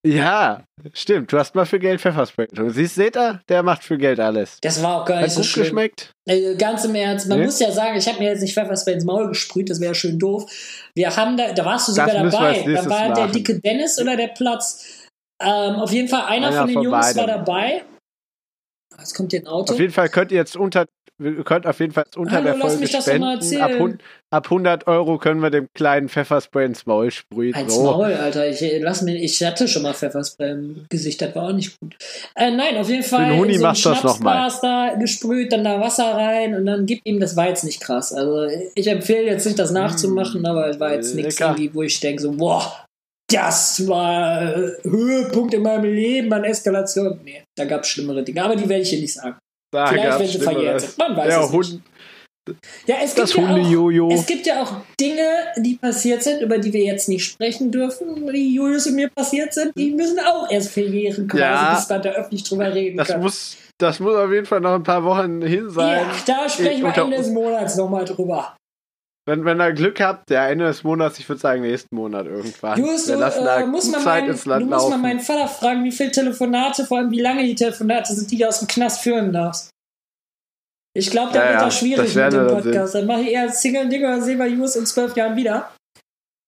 [SPEAKER 2] Ja, stimmt. Du hast mal für Geld Pfefferspray getrunken. Siehst, seht ihr? Der macht für Geld alles.
[SPEAKER 1] Das war auch gar
[SPEAKER 2] Hat
[SPEAKER 1] nicht so
[SPEAKER 2] gut
[SPEAKER 1] schlimm.
[SPEAKER 2] geschmeckt?
[SPEAKER 1] Äh, ganz im Ernst, man
[SPEAKER 2] Nee?
[SPEAKER 1] muss ja sagen, ich habe mir jetzt nicht Pfefferspray ins Maul gesprüht, das wäre schön doof. Wir haben da, da warst du sogar dabei. Da war der dicke Dennis oder der Platz. Ähm, auf jeden Fall einer,
[SPEAKER 2] Einer
[SPEAKER 1] von den
[SPEAKER 2] von
[SPEAKER 1] Jungs war
[SPEAKER 2] beiden.
[SPEAKER 1] dabei. Jetzt kommt hier ein Auto.
[SPEAKER 2] Auf jeden Fall könnt ihr jetzt unter, ihr könnt auf jeden Fall unter
[SPEAKER 1] Hallo,
[SPEAKER 2] der
[SPEAKER 1] lass
[SPEAKER 2] Folge
[SPEAKER 1] mich das doch mal
[SPEAKER 2] spenden. Ab, ab 100 Euro können wir dem kleinen Pfefferspray ins Maul sprühen.
[SPEAKER 1] Als
[SPEAKER 2] So.
[SPEAKER 1] Maul, Alter. Ich, äh, lass mir, ich hatte schon mal Pfefferspray im Gesicht, das war auch nicht gut. Äh, nein, auf jeden Fall
[SPEAKER 2] den Huni
[SPEAKER 1] so
[SPEAKER 2] du das noch mal.
[SPEAKER 1] Schnapsglas da gesprüht, dann da Wasser rein und dann gib ihm, das war jetzt nicht krass. Also ich empfehle jetzt nicht, das nachzumachen, aber es war jetzt nichts
[SPEAKER 2] Mm,
[SPEAKER 1] wo ich denke so, boah, das war äh, Höhepunkt in meinem Leben an Eskalation. Nee, da gab es schlimmere Dinge, aber die werde ich hier nicht sagen.
[SPEAKER 2] Da
[SPEAKER 1] Vielleicht, wenn sie verjährt sind. Man weiß
[SPEAKER 2] Der
[SPEAKER 1] es nicht.
[SPEAKER 2] Hund,
[SPEAKER 1] Ja, es
[SPEAKER 2] das
[SPEAKER 1] gibt ja auch,
[SPEAKER 2] Hundejojo.
[SPEAKER 1] es gibt ja auch Dinge, die passiert sind, über die wir jetzt nicht sprechen dürfen, die Julius und mir passiert sind, die müssen auch erst verjähren, quasi,
[SPEAKER 2] Ja.
[SPEAKER 1] bis man da öffentlich drüber reden
[SPEAKER 2] Das
[SPEAKER 1] kann.
[SPEAKER 2] muss, das muss auf jeden Fall noch ein paar Wochen hin sein.
[SPEAKER 1] ja, da sprechen wir
[SPEAKER 2] unter
[SPEAKER 1] Ende des Monats nochmal drüber.
[SPEAKER 2] Wenn, wenn ihr Glück habt, der Ende des Monats, ich würde sagen nächsten Monat irgendwann.
[SPEAKER 1] Du,
[SPEAKER 2] wir lassen da
[SPEAKER 1] äh, musst
[SPEAKER 2] gut
[SPEAKER 1] mal
[SPEAKER 2] Zeit
[SPEAKER 1] meinen,
[SPEAKER 2] ins
[SPEAKER 1] du
[SPEAKER 2] Land
[SPEAKER 1] musst mal
[SPEAKER 2] laufen.
[SPEAKER 1] meinen Vater fragen, wie viele Telefonate, vor allem wie lange die Telefonate sind, die du aus dem Knast führen darfst. Ich glaube, der
[SPEAKER 2] Ja,
[SPEAKER 1] wird
[SPEAKER 2] ja,
[SPEAKER 1] da schwierig mit dem Podcast. Dann mache ich eher Single-Dinger und sehen wir Julius in zwölf Jahren wieder.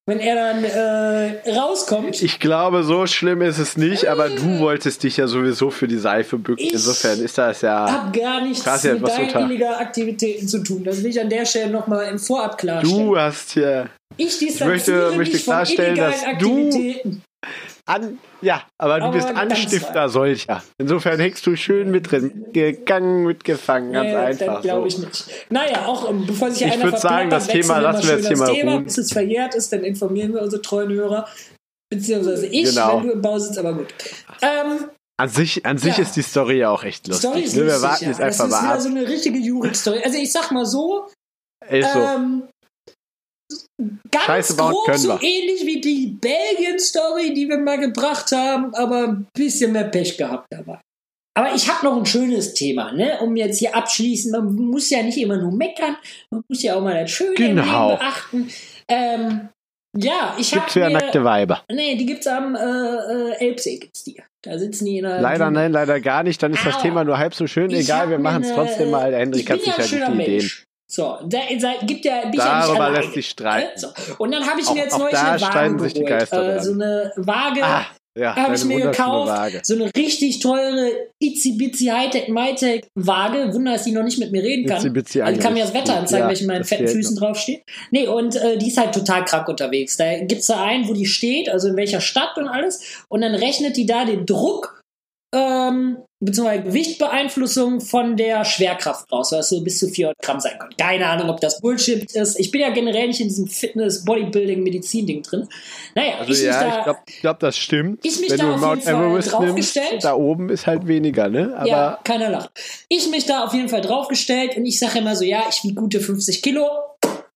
[SPEAKER 1] Wenn er dann äh, rauskommt.
[SPEAKER 2] Ich glaube, so schlimm ist es nicht, aber du wolltest dich ja sowieso für die Seife bücken.
[SPEAKER 1] Ich
[SPEAKER 2] Insofern ist das ja.
[SPEAKER 1] Hab gar nichts
[SPEAKER 2] Krass,
[SPEAKER 1] mit deinen Aktivitäten zu tun. Das will ich an der Stelle nochmal im Vorab klarstellen.
[SPEAKER 2] Du hast hier
[SPEAKER 1] ich
[SPEAKER 2] möchte- möchte
[SPEAKER 1] von
[SPEAKER 2] klarstellen, dass du-. An. Ja, aber du
[SPEAKER 1] Aber
[SPEAKER 2] bist Anstifter solcher. Insofern hängst du schön mit drin. Gegangen, mitgefangen, ganz
[SPEAKER 1] Nee,
[SPEAKER 2] einfach.
[SPEAKER 1] Das glaube ich
[SPEAKER 2] so.
[SPEAKER 1] nicht. Naja, auch ähm, bevor sich
[SPEAKER 2] Ich
[SPEAKER 1] einer
[SPEAKER 2] würd sagen, das Thema lassen wir jetzt hier
[SPEAKER 1] das
[SPEAKER 2] mal
[SPEAKER 1] Thema,
[SPEAKER 2] ruhen.
[SPEAKER 1] bis es verjährt ist, dann informieren wir unsere treuen Hörer. Beziehungsweise ich,
[SPEAKER 2] Genau.
[SPEAKER 1] wenn du im Bau sitzt, aber gut. Ähm,
[SPEAKER 2] An sich, an sich
[SPEAKER 1] Ja.
[SPEAKER 2] ist die Story ja auch echt lustig.
[SPEAKER 1] Story ist
[SPEAKER 2] ne? Wir
[SPEAKER 1] lustig,
[SPEAKER 2] warten
[SPEAKER 1] ja.
[SPEAKER 2] jetzt
[SPEAKER 1] Das
[SPEAKER 2] einfach
[SPEAKER 1] ist
[SPEAKER 2] mal
[SPEAKER 1] wieder
[SPEAKER 2] ab.
[SPEAKER 1] so eine richtige Jurik-Story. Also ich sag mal so,
[SPEAKER 2] Ist so.
[SPEAKER 1] Ähm, ganz
[SPEAKER 2] Scheiße bauen
[SPEAKER 1] grob
[SPEAKER 2] können
[SPEAKER 1] so
[SPEAKER 2] wir.
[SPEAKER 1] ähnlich wie die Belgien-Story, die wir mal gebracht haben, aber ein bisschen mehr Pech gehabt dabei. Aber ich habe noch ein schönes Thema, ne? Um jetzt hier abschließen. Man muss ja nicht immer nur meckern, man muss ja auch mal das Schöne
[SPEAKER 2] Genau.
[SPEAKER 1] Leben beachten. Ähm, ja, ich
[SPEAKER 2] Gibt's
[SPEAKER 1] habe
[SPEAKER 2] wieder nackte
[SPEAKER 1] mir,
[SPEAKER 2] Weiber.
[SPEAKER 1] nee, die gibt's am äh, äh, Elbsee gibt's die. Da sitzen die in der
[SPEAKER 2] Leider
[SPEAKER 1] Düne.
[SPEAKER 2] nein, leider gar nicht. Dann ist das
[SPEAKER 1] Aua.
[SPEAKER 2] Thema nur halb so schön. Egal, wir machen es trotzdem mal. Hendrik hat
[SPEAKER 1] ja
[SPEAKER 2] sicher gute Ideen.
[SPEAKER 1] So, da, da gibt ja, bin ich ja nicht
[SPEAKER 2] Darüber lässt sich streiten.
[SPEAKER 1] So. Und dann habe ich
[SPEAKER 2] Auch-
[SPEAKER 1] mir jetzt neulich eine Waage geholt. Äh, so eine Waage
[SPEAKER 2] Ah, ja,
[SPEAKER 1] habe ich mir gekauft.
[SPEAKER 2] Waage.
[SPEAKER 1] So eine richtig teure Itzy-Bitsy Hightech Mytech Waage. Wunder, dass die noch nicht mit mir reden kann.
[SPEAKER 2] Itzy-Bitsy
[SPEAKER 1] Also kann mir das. Wetter anzeigen,
[SPEAKER 2] Ja,
[SPEAKER 1] wenn ich in meinen fetten Füßen draufstehe. Nee, und äh, die ist halt total krank unterwegs. Da gibt's da einen, wo die steht, also in welcher Stadt und alles. Und dann rechnet die da den Druck ähm, beziehungsweise Gewichtbeeinflussung von der Schwerkraft raus, was so bis zu 400 Gramm sein kann. Keine Ahnung, ob das Bullshit ist. Ich bin ja generell nicht in diesem Fitness, Bodybuilding, Medizin-Ding drin. Naja,
[SPEAKER 2] Also
[SPEAKER 1] ich
[SPEAKER 2] ja,
[SPEAKER 1] da,
[SPEAKER 2] ich glaube, glaub, das stimmt.
[SPEAKER 1] Ich mich
[SPEAKER 2] Wenn
[SPEAKER 1] da
[SPEAKER 2] du
[SPEAKER 1] auf
[SPEAKER 2] Mount
[SPEAKER 1] jeden Fall
[SPEAKER 2] Everest
[SPEAKER 1] draufgestellt.
[SPEAKER 2] nimmst, da oben ist halt weniger, ne? Aber
[SPEAKER 1] ja, keiner lacht. Ich mich da auf jeden Fall draufgestellt und ich sage immer so, ja, ich wiege gute 50 Kilo.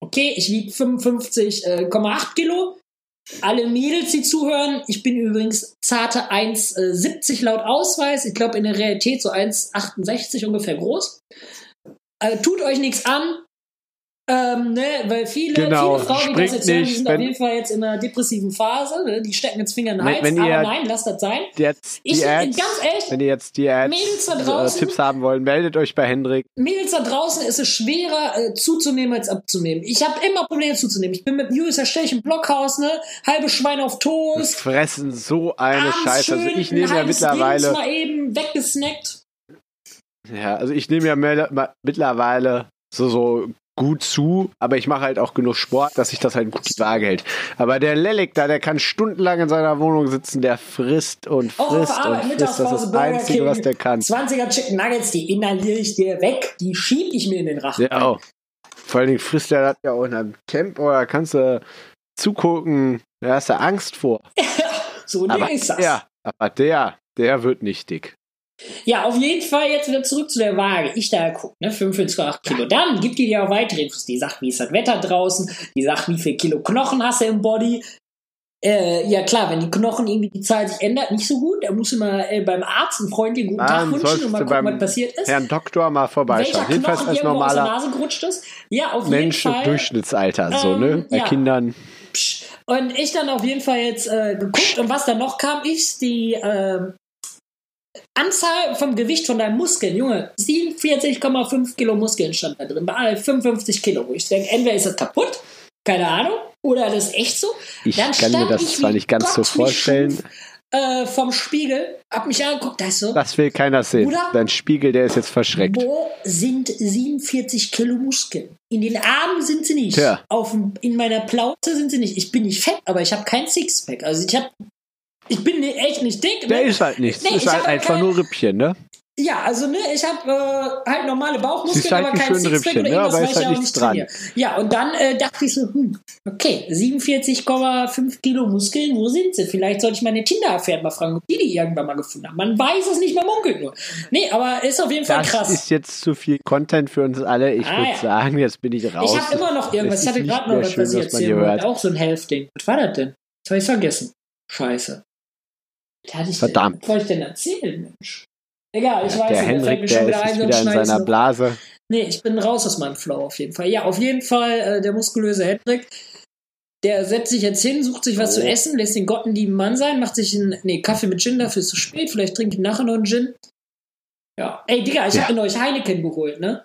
[SPEAKER 1] Okay, ich wiege 55,8 Kilo. Alle Mädels, die zuhören, ich bin übrigens zarte 1,70 laut Ausweis. Ich glaube in der Realität so 1,68 ungefähr groß. Äh, tut euch nichts an. Ähm, ne, weil viele,
[SPEAKER 2] Genau,
[SPEAKER 1] viele Frauen, die das jetzt hören, die sind auf jeden Fall jetzt in einer depressiven Phase. Ne? Die stecken jetzt Finger in den Hals.
[SPEAKER 2] wenn
[SPEAKER 1] aber
[SPEAKER 2] ihr-
[SPEAKER 1] nein, lasst das sein.
[SPEAKER 2] jetzt
[SPEAKER 1] Ich,
[SPEAKER 2] Ads,
[SPEAKER 1] ganz ehrlich,
[SPEAKER 2] wenn ihr jetzt die Ads
[SPEAKER 1] Mädels da
[SPEAKER 2] äh,
[SPEAKER 1] draußen-
[SPEAKER 2] Tipps haben wollen, meldet euch bei Hendrik.
[SPEAKER 1] Mädels da draußen ist es schwerer äh, zuzunehmen als abzunehmen. Ich habe immer Probleme zuzunehmen. Ich bin mit Julius erstelle ich im Blockhaus, ne? Halbe Schwein auf Toast.
[SPEAKER 2] fressen so eine Scheiße. Also ich nehme ja mittlerweile,
[SPEAKER 1] mal eben weggesnackt.
[SPEAKER 2] ja, also ich nehme ja mittlerweile so, so gut zu, aber ich mache halt auch genug Sport, dass sich das halt gut die Waage hält. Aber der Lelek da, der kann stundenlang in seiner Wohnung sitzen, der frisst und
[SPEAKER 1] auf
[SPEAKER 2] frisst und
[SPEAKER 1] Arbeit,
[SPEAKER 2] frisst. Das ist das
[SPEAKER 1] Burger
[SPEAKER 2] Einzige,
[SPEAKER 1] King.
[SPEAKER 2] was der kann.
[SPEAKER 1] 20er Chicken Nuggets, die inhaliere ich dir weg. Die schieb ich mir in den Rachen.
[SPEAKER 2] Ja, oh. Vor allen Dingen frisst er das ja auch in einem Camp oder kannst du zugucken, da hast du Angst vor. *laughs*
[SPEAKER 1] So
[SPEAKER 2] Aber
[SPEAKER 1] ist das.
[SPEAKER 2] ja, aber der, der wird nicht dick.
[SPEAKER 1] Ja, auf jeden Fall jetzt wieder zurück zu der Waage. Ich da guck, ne, 45,8 Kilo. Dann gibt die dir auch weitere Infos. Die sagt, wie ist das Wetter draußen? Die sagt, wie viel Kilo Knochen hast du im Body? Äh, ja klar, wenn die Knochen irgendwie die Zahl sich ändert, nicht so gut. Da muss immer äh, beim Arzt einen freundlichen guten Tag
[SPEAKER 2] Dann
[SPEAKER 1] wünschen und mal
[SPEAKER 2] du
[SPEAKER 1] gucken, was passiert ist.
[SPEAKER 2] Herrn Doktor mal vorbeischauen. Jedenfalls
[SPEAKER 1] Knochen
[SPEAKER 2] als normaler
[SPEAKER 1] Nase gerutscht ist. Ja, auf
[SPEAKER 2] Mensch
[SPEAKER 1] jeden Fall.
[SPEAKER 2] Durchschnittsalter, so,
[SPEAKER 1] Ähm,
[SPEAKER 2] ne? Bei
[SPEAKER 1] ja.
[SPEAKER 2] Kindern.
[SPEAKER 1] Psch. Und ich dann auf jeden Fall jetzt äh, geguckt und was dann noch kam, ist die ähm, Anzahl vom Gewicht von deinen Muskeln. Junge, 47,5 Kilo Muskeln stand da drin, bei all 55 Kilo. Wo ich denke, entweder ist das kaputt, keine Ahnung, oder das ist echt so.
[SPEAKER 2] Ich
[SPEAKER 1] Dann
[SPEAKER 2] kann mir das zwar nicht ganz
[SPEAKER 1] Gott
[SPEAKER 2] so vorstellen.
[SPEAKER 1] schuf, Äh, vom Spiegel, hab mich angeguckt, da ist so,
[SPEAKER 2] Das will keiner sehen.
[SPEAKER 1] Bruder?
[SPEAKER 2] Dein Spiegel, der ist jetzt verschreckt.
[SPEAKER 1] Wo sind 47 Kilo Muskeln? In den Armen sind sie nicht. Auf, in meiner Plauze sind sie nicht. Ich bin nicht fett, aber ich habe kein Sixpack. Also ich habe, ich bin ne- echt nicht dick.
[SPEAKER 2] Der
[SPEAKER 1] ne?
[SPEAKER 2] ist halt nichts.
[SPEAKER 1] Nee,
[SPEAKER 2] ist
[SPEAKER 1] ich
[SPEAKER 2] halt einfach
[SPEAKER 1] kein-
[SPEAKER 2] nur Rippchen, ne?
[SPEAKER 1] Ja, also ne, ich habe äh, halt normale Bauchmuskeln,
[SPEAKER 2] Siehst halt
[SPEAKER 1] aber
[SPEAKER 2] ein
[SPEAKER 1] kein Sixpack
[SPEAKER 2] Rippchen,
[SPEAKER 1] oder
[SPEAKER 2] ne?
[SPEAKER 1] irgendwas,
[SPEAKER 2] Aber
[SPEAKER 1] weil
[SPEAKER 2] ist
[SPEAKER 1] ich
[SPEAKER 2] halt nichts
[SPEAKER 1] nicht
[SPEAKER 2] dran.
[SPEAKER 1] trainiere. Ja, und dann äh, dachte ich so, hm, okay, 47,5 Kilo Muskeln, wo sind sie? Vielleicht sollte ich meine Tinder-Affären mal fragen, ob die die irgendwann mal gefunden haben. Man weiß es nicht, man munkelt nur. Nee, aber ist auf jeden Fall
[SPEAKER 2] Das
[SPEAKER 1] krass.
[SPEAKER 2] ist jetzt zu viel Content für uns alle. Ich
[SPEAKER 1] Ah,
[SPEAKER 2] würde
[SPEAKER 1] ja.
[SPEAKER 2] sagen, jetzt bin ich raus.
[SPEAKER 1] Ich habe immer noch irgendwas. Ich hatte
[SPEAKER 2] ist
[SPEAKER 1] gerade noch was, was ich erzählen wollte. Auch so ein Health-Ding. Was war das denn? Das habe ich vergessen. Scheiße.
[SPEAKER 2] Verdammt.
[SPEAKER 1] Denn, was wollte ich denn erzählen, Mensch? Egal, ich weiß
[SPEAKER 2] der
[SPEAKER 1] nicht.
[SPEAKER 2] Henrik, der
[SPEAKER 1] wieder
[SPEAKER 2] ist wieder in seiner. Blase.
[SPEAKER 1] Nee, ich bin raus aus meinem Flow auf jeden Fall. Ja, auf jeden Fall äh, der muskulöse Hendrik. Der setzt sich jetzt hin, sucht sich was
[SPEAKER 2] Oh.
[SPEAKER 1] zu essen, lässt den Gott ein lieben Mann sein, macht sich einen nee, Kaffee mit Gin, dafür ist es zu spät. Vielleicht trinke ich nachher noch einen Gin. Ja. Ey, Digga, ich
[SPEAKER 2] Ja.
[SPEAKER 1] habe mir neulich Heineken geholt, ne?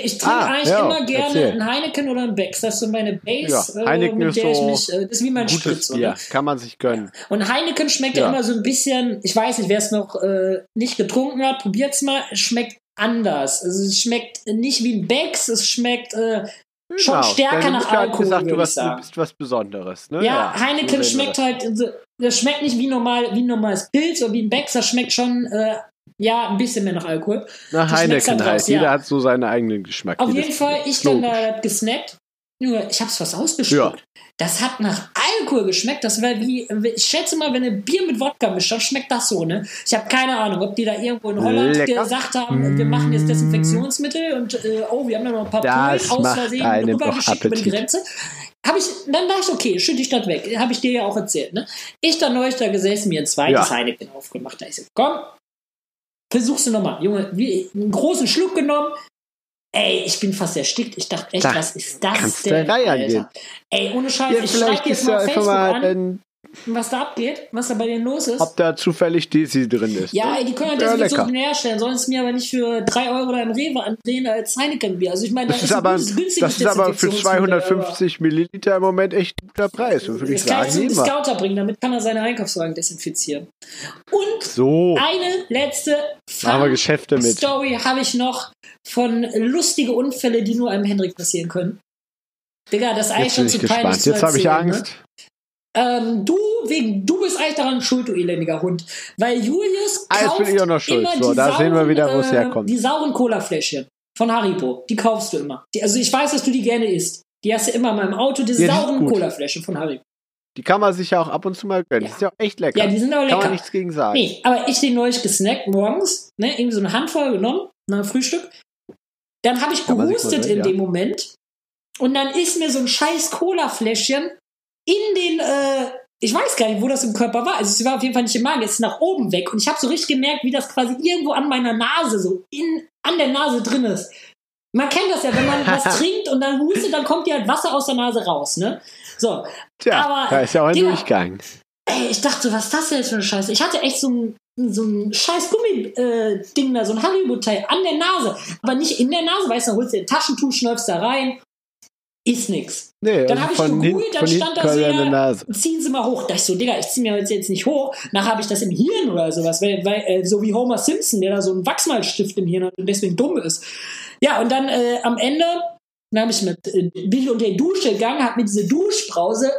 [SPEAKER 1] Ich trinke
[SPEAKER 2] Ah,
[SPEAKER 1] eigentlich
[SPEAKER 2] ja,
[SPEAKER 1] immer gerne
[SPEAKER 2] erzähl.
[SPEAKER 1] einen Heineken oder einen Becks. Das ist so meine Base,
[SPEAKER 2] Ja, Heineken
[SPEAKER 1] mit
[SPEAKER 2] ist
[SPEAKER 1] der ich
[SPEAKER 2] so
[SPEAKER 1] mich, äh, das ist wie mein Spritz.
[SPEAKER 2] Bier.
[SPEAKER 1] Ne?
[SPEAKER 2] Kann man sich gönnen.
[SPEAKER 1] Und Heineken schmeckt ja.
[SPEAKER 2] Ja.
[SPEAKER 1] immer so ein bisschen, ich weiß nicht, wer es noch äh, nicht getrunken hat, probiert's mal, es schmeckt anders. Also es schmeckt nicht wie ein Becks, es schmeckt äh, schon
[SPEAKER 2] Genau.
[SPEAKER 1] stärker
[SPEAKER 2] Denn
[SPEAKER 1] nach
[SPEAKER 2] du hast
[SPEAKER 1] Alkohol,
[SPEAKER 2] gesagt, du,
[SPEAKER 1] würde ich
[SPEAKER 2] was, du bist was Besonderes. Ne?
[SPEAKER 1] Ja, Heineken
[SPEAKER 2] sehen wir
[SPEAKER 1] schmeckt halt, so- das schmeckt nicht wie normal, wie ein normales Pilz oder wie ein Becks, das schmeckt schon, äh, ja, ein bisschen mehr nach Alkohol.
[SPEAKER 2] Nach
[SPEAKER 1] du
[SPEAKER 2] Heineken halt.
[SPEAKER 1] raus,
[SPEAKER 2] Jeder
[SPEAKER 1] ja.
[SPEAKER 2] hat so seinen eigenen Geschmack.
[SPEAKER 1] Auf jeden Fall, ich dann da gesnackt. Junge, ich hab's fast ausgespuckt. Das hat nach Alkohol geschmeckt. Das war wie, ich schätze mal, wenn ein Bier mit Wodka mischt, dann schmeckt das so, ne? Ich habe keine Ahnung, ob die da irgendwo in Holland
[SPEAKER 2] Lecker.
[SPEAKER 1] gesagt haben, wir machen jetzt Desinfektionsmittel und äh, oh, wir haben da noch ein paar Polen aus Versehen rübergeschickt über die. Grenze. Hab ich, dann dachte ich, okay, schütte ich das weg. Habe ich dir ja auch erzählt, ne? Ich dann neulich da gesessen, mir ein zweites
[SPEAKER 2] Ja.
[SPEAKER 1] Heineken aufgemacht. Da ich so, komm, versuchst du nochmal. Junge, wie, einen großen Schluck genommen. Ey, ich bin fast erstickt. Ich dachte echt,
[SPEAKER 2] Da
[SPEAKER 1] was ist das
[SPEAKER 2] kannst
[SPEAKER 1] denn? Alter? Ey, ohne Scheiß,
[SPEAKER 2] Ja,
[SPEAKER 1] ich schreibe jetzt mal Facebook
[SPEAKER 2] mal,
[SPEAKER 1] an, was da abgeht, was da bei denen los ist.
[SPEAKER 2] ob da zufällig Desi drin ist.
[SPEAKER 1] Ja,
[SPEAKER 2] ne?
[SPEAKER 1] ey, die können halt
[SPEAKER 2] ja,
[SPEAKER 1] das
[SPEAKER 2] lecker.
[SPEAKER 1] so herstellen, sollen es mir aber nicht für 3 Euro im Rewe andrehen als Heineken-Bier. Also ich meine,
[SPEAKER 2] Das ist, aber,
[SPEAKER 1] ein günstiges
[SPEAKER 2] das ist aber für
[SPEAKER 1] Desinfektionsmittel, aber
[SPEAKER 2] 250 Milliliter im Moment echt ein guter Preis. So würde ich
[SPEAKER 1] Das kann
[SPEAKER 2] sagen, wir.
[SPEAKER 1] Scouter bringen, damit kann er seine Einkaufswagen desinfizieren. Und
[SPEAKER 2] So,
[SPEAKER 1] eine letzte. Story habe ich noch von lustige Unfälle, die nur einem Hendrik passieren können. Digga, das ist eigentlich schon zu peinlich
[SPEAKER 2] Jetzt habe ich
[SPEAKER 1] erzählen, ne? Ähm, du, wegen, du bist eigentlich daran schuld, du elendiger Hund. Weil Julius
[SPEAKER 2] Ah,
[SPEAKER 1] kauft
[SPEAKER 2] bin ich auch noch schuld.
[SPEAKER 1] immer
[SPEAKER 2] So,
[SPEAKER 1] die
[SPEAKER 2] da
[SPEAKER 1] sauren,
[SPEAKER 2] sehen wir wieder, wo es
[SPEAKER 1] äh,
[SPEAKER 2] herkommt.
[SPEAKER 1] Die sauren Cola-Fläschchen von Haribo. Die kaufst du immer. Die, also ich weiß, dass du die gerne isst. Die hast du immer in meinem Auto, diese
[SPEAKER 2] Ja, die sind
[SPEAKER 1] sauren. Cola-Fläschchen von Haribo.
[SPEAKER 2] Die kann man sich ja auch ab und zu mal gönnen.
[SPEAKER 1] Ja.
[SPEAKER 2] Die ist ja auch echt lecker.
[SPEAKER 1] Ja, die sind aber
[SPEAKER 2] Kann
[SPEAKER 1] lecker.
[SPEAKER 2] man nichts gegen sagen.
[SPEAKER 1] Nee, aber ich den neulich gesnackt morgens, ne, irgendwie so eine Handvoll genommen, nach dem Frühstück. Dann habe ich
[SPEAKER 2] Kann
[SPEAKER 1] gehustet in
[SPEAKER 2] gönnen,
[SPEAKER 1] dem Moment. Und dann ist mir so ein scheiß Cola-Fläschchen in den, äh, ich weiß gar nicht, wo das im Körper war. Also es war auf jeden Fall nicht im Magen, es ist nach oben weg. Und ich habe so richtig gemerkt, wie das quasi irgendwo an meiner Nase, so in, an der Nase drin ist. Man kennt das ja, wenn man was *laughs* trinkt und dann hustet, dann kommt dir halt Wasser aus der Nase raus, ne? So.
[SPEAKER 2] Tja,
[SPEAKER 1] aber,
[SPEAKER 2] da ist ja auch ein
[SPEAKER 1] Digga,
[SPEAKER 2] Durchgang.
[SPEAKER 1] Ey, ich dachte, was ist das denn jetzt für eine Scheiße? Ich hatte echt so ein, so ein scheiß Gummi-Ding da, so ein Haribo-Teil an der Nase. Aber nicht in der Nase, weißt du, dann holst du den Taschentuch, schnäufst da rein. Ist nix.
[SPEAKER 2] Nee,
[SPEAKER 1] Dann
[SPEAKER 2] also
[SPEAKER 1] hab ich gegoogelt, dann stand da so, ja,
[SPEAKER 2] Nase.
[SPEAKER 1] Ziehen Sie mal hoch. Da ich so, Digga, ich zieh mir jetzt, jetzt nicht hoch. Nachher habe ich das im Hirn oder sowas. Weil, weil, äh, so wie Homer Simpson, der da so einen Wachsmalstift im Hirn hat und deswegen dumm ist. Ja, und dann äh, am Ende dann hab ich mit, äh, bin ich unter die Dusche gegangen, hab mir diese Duschbrause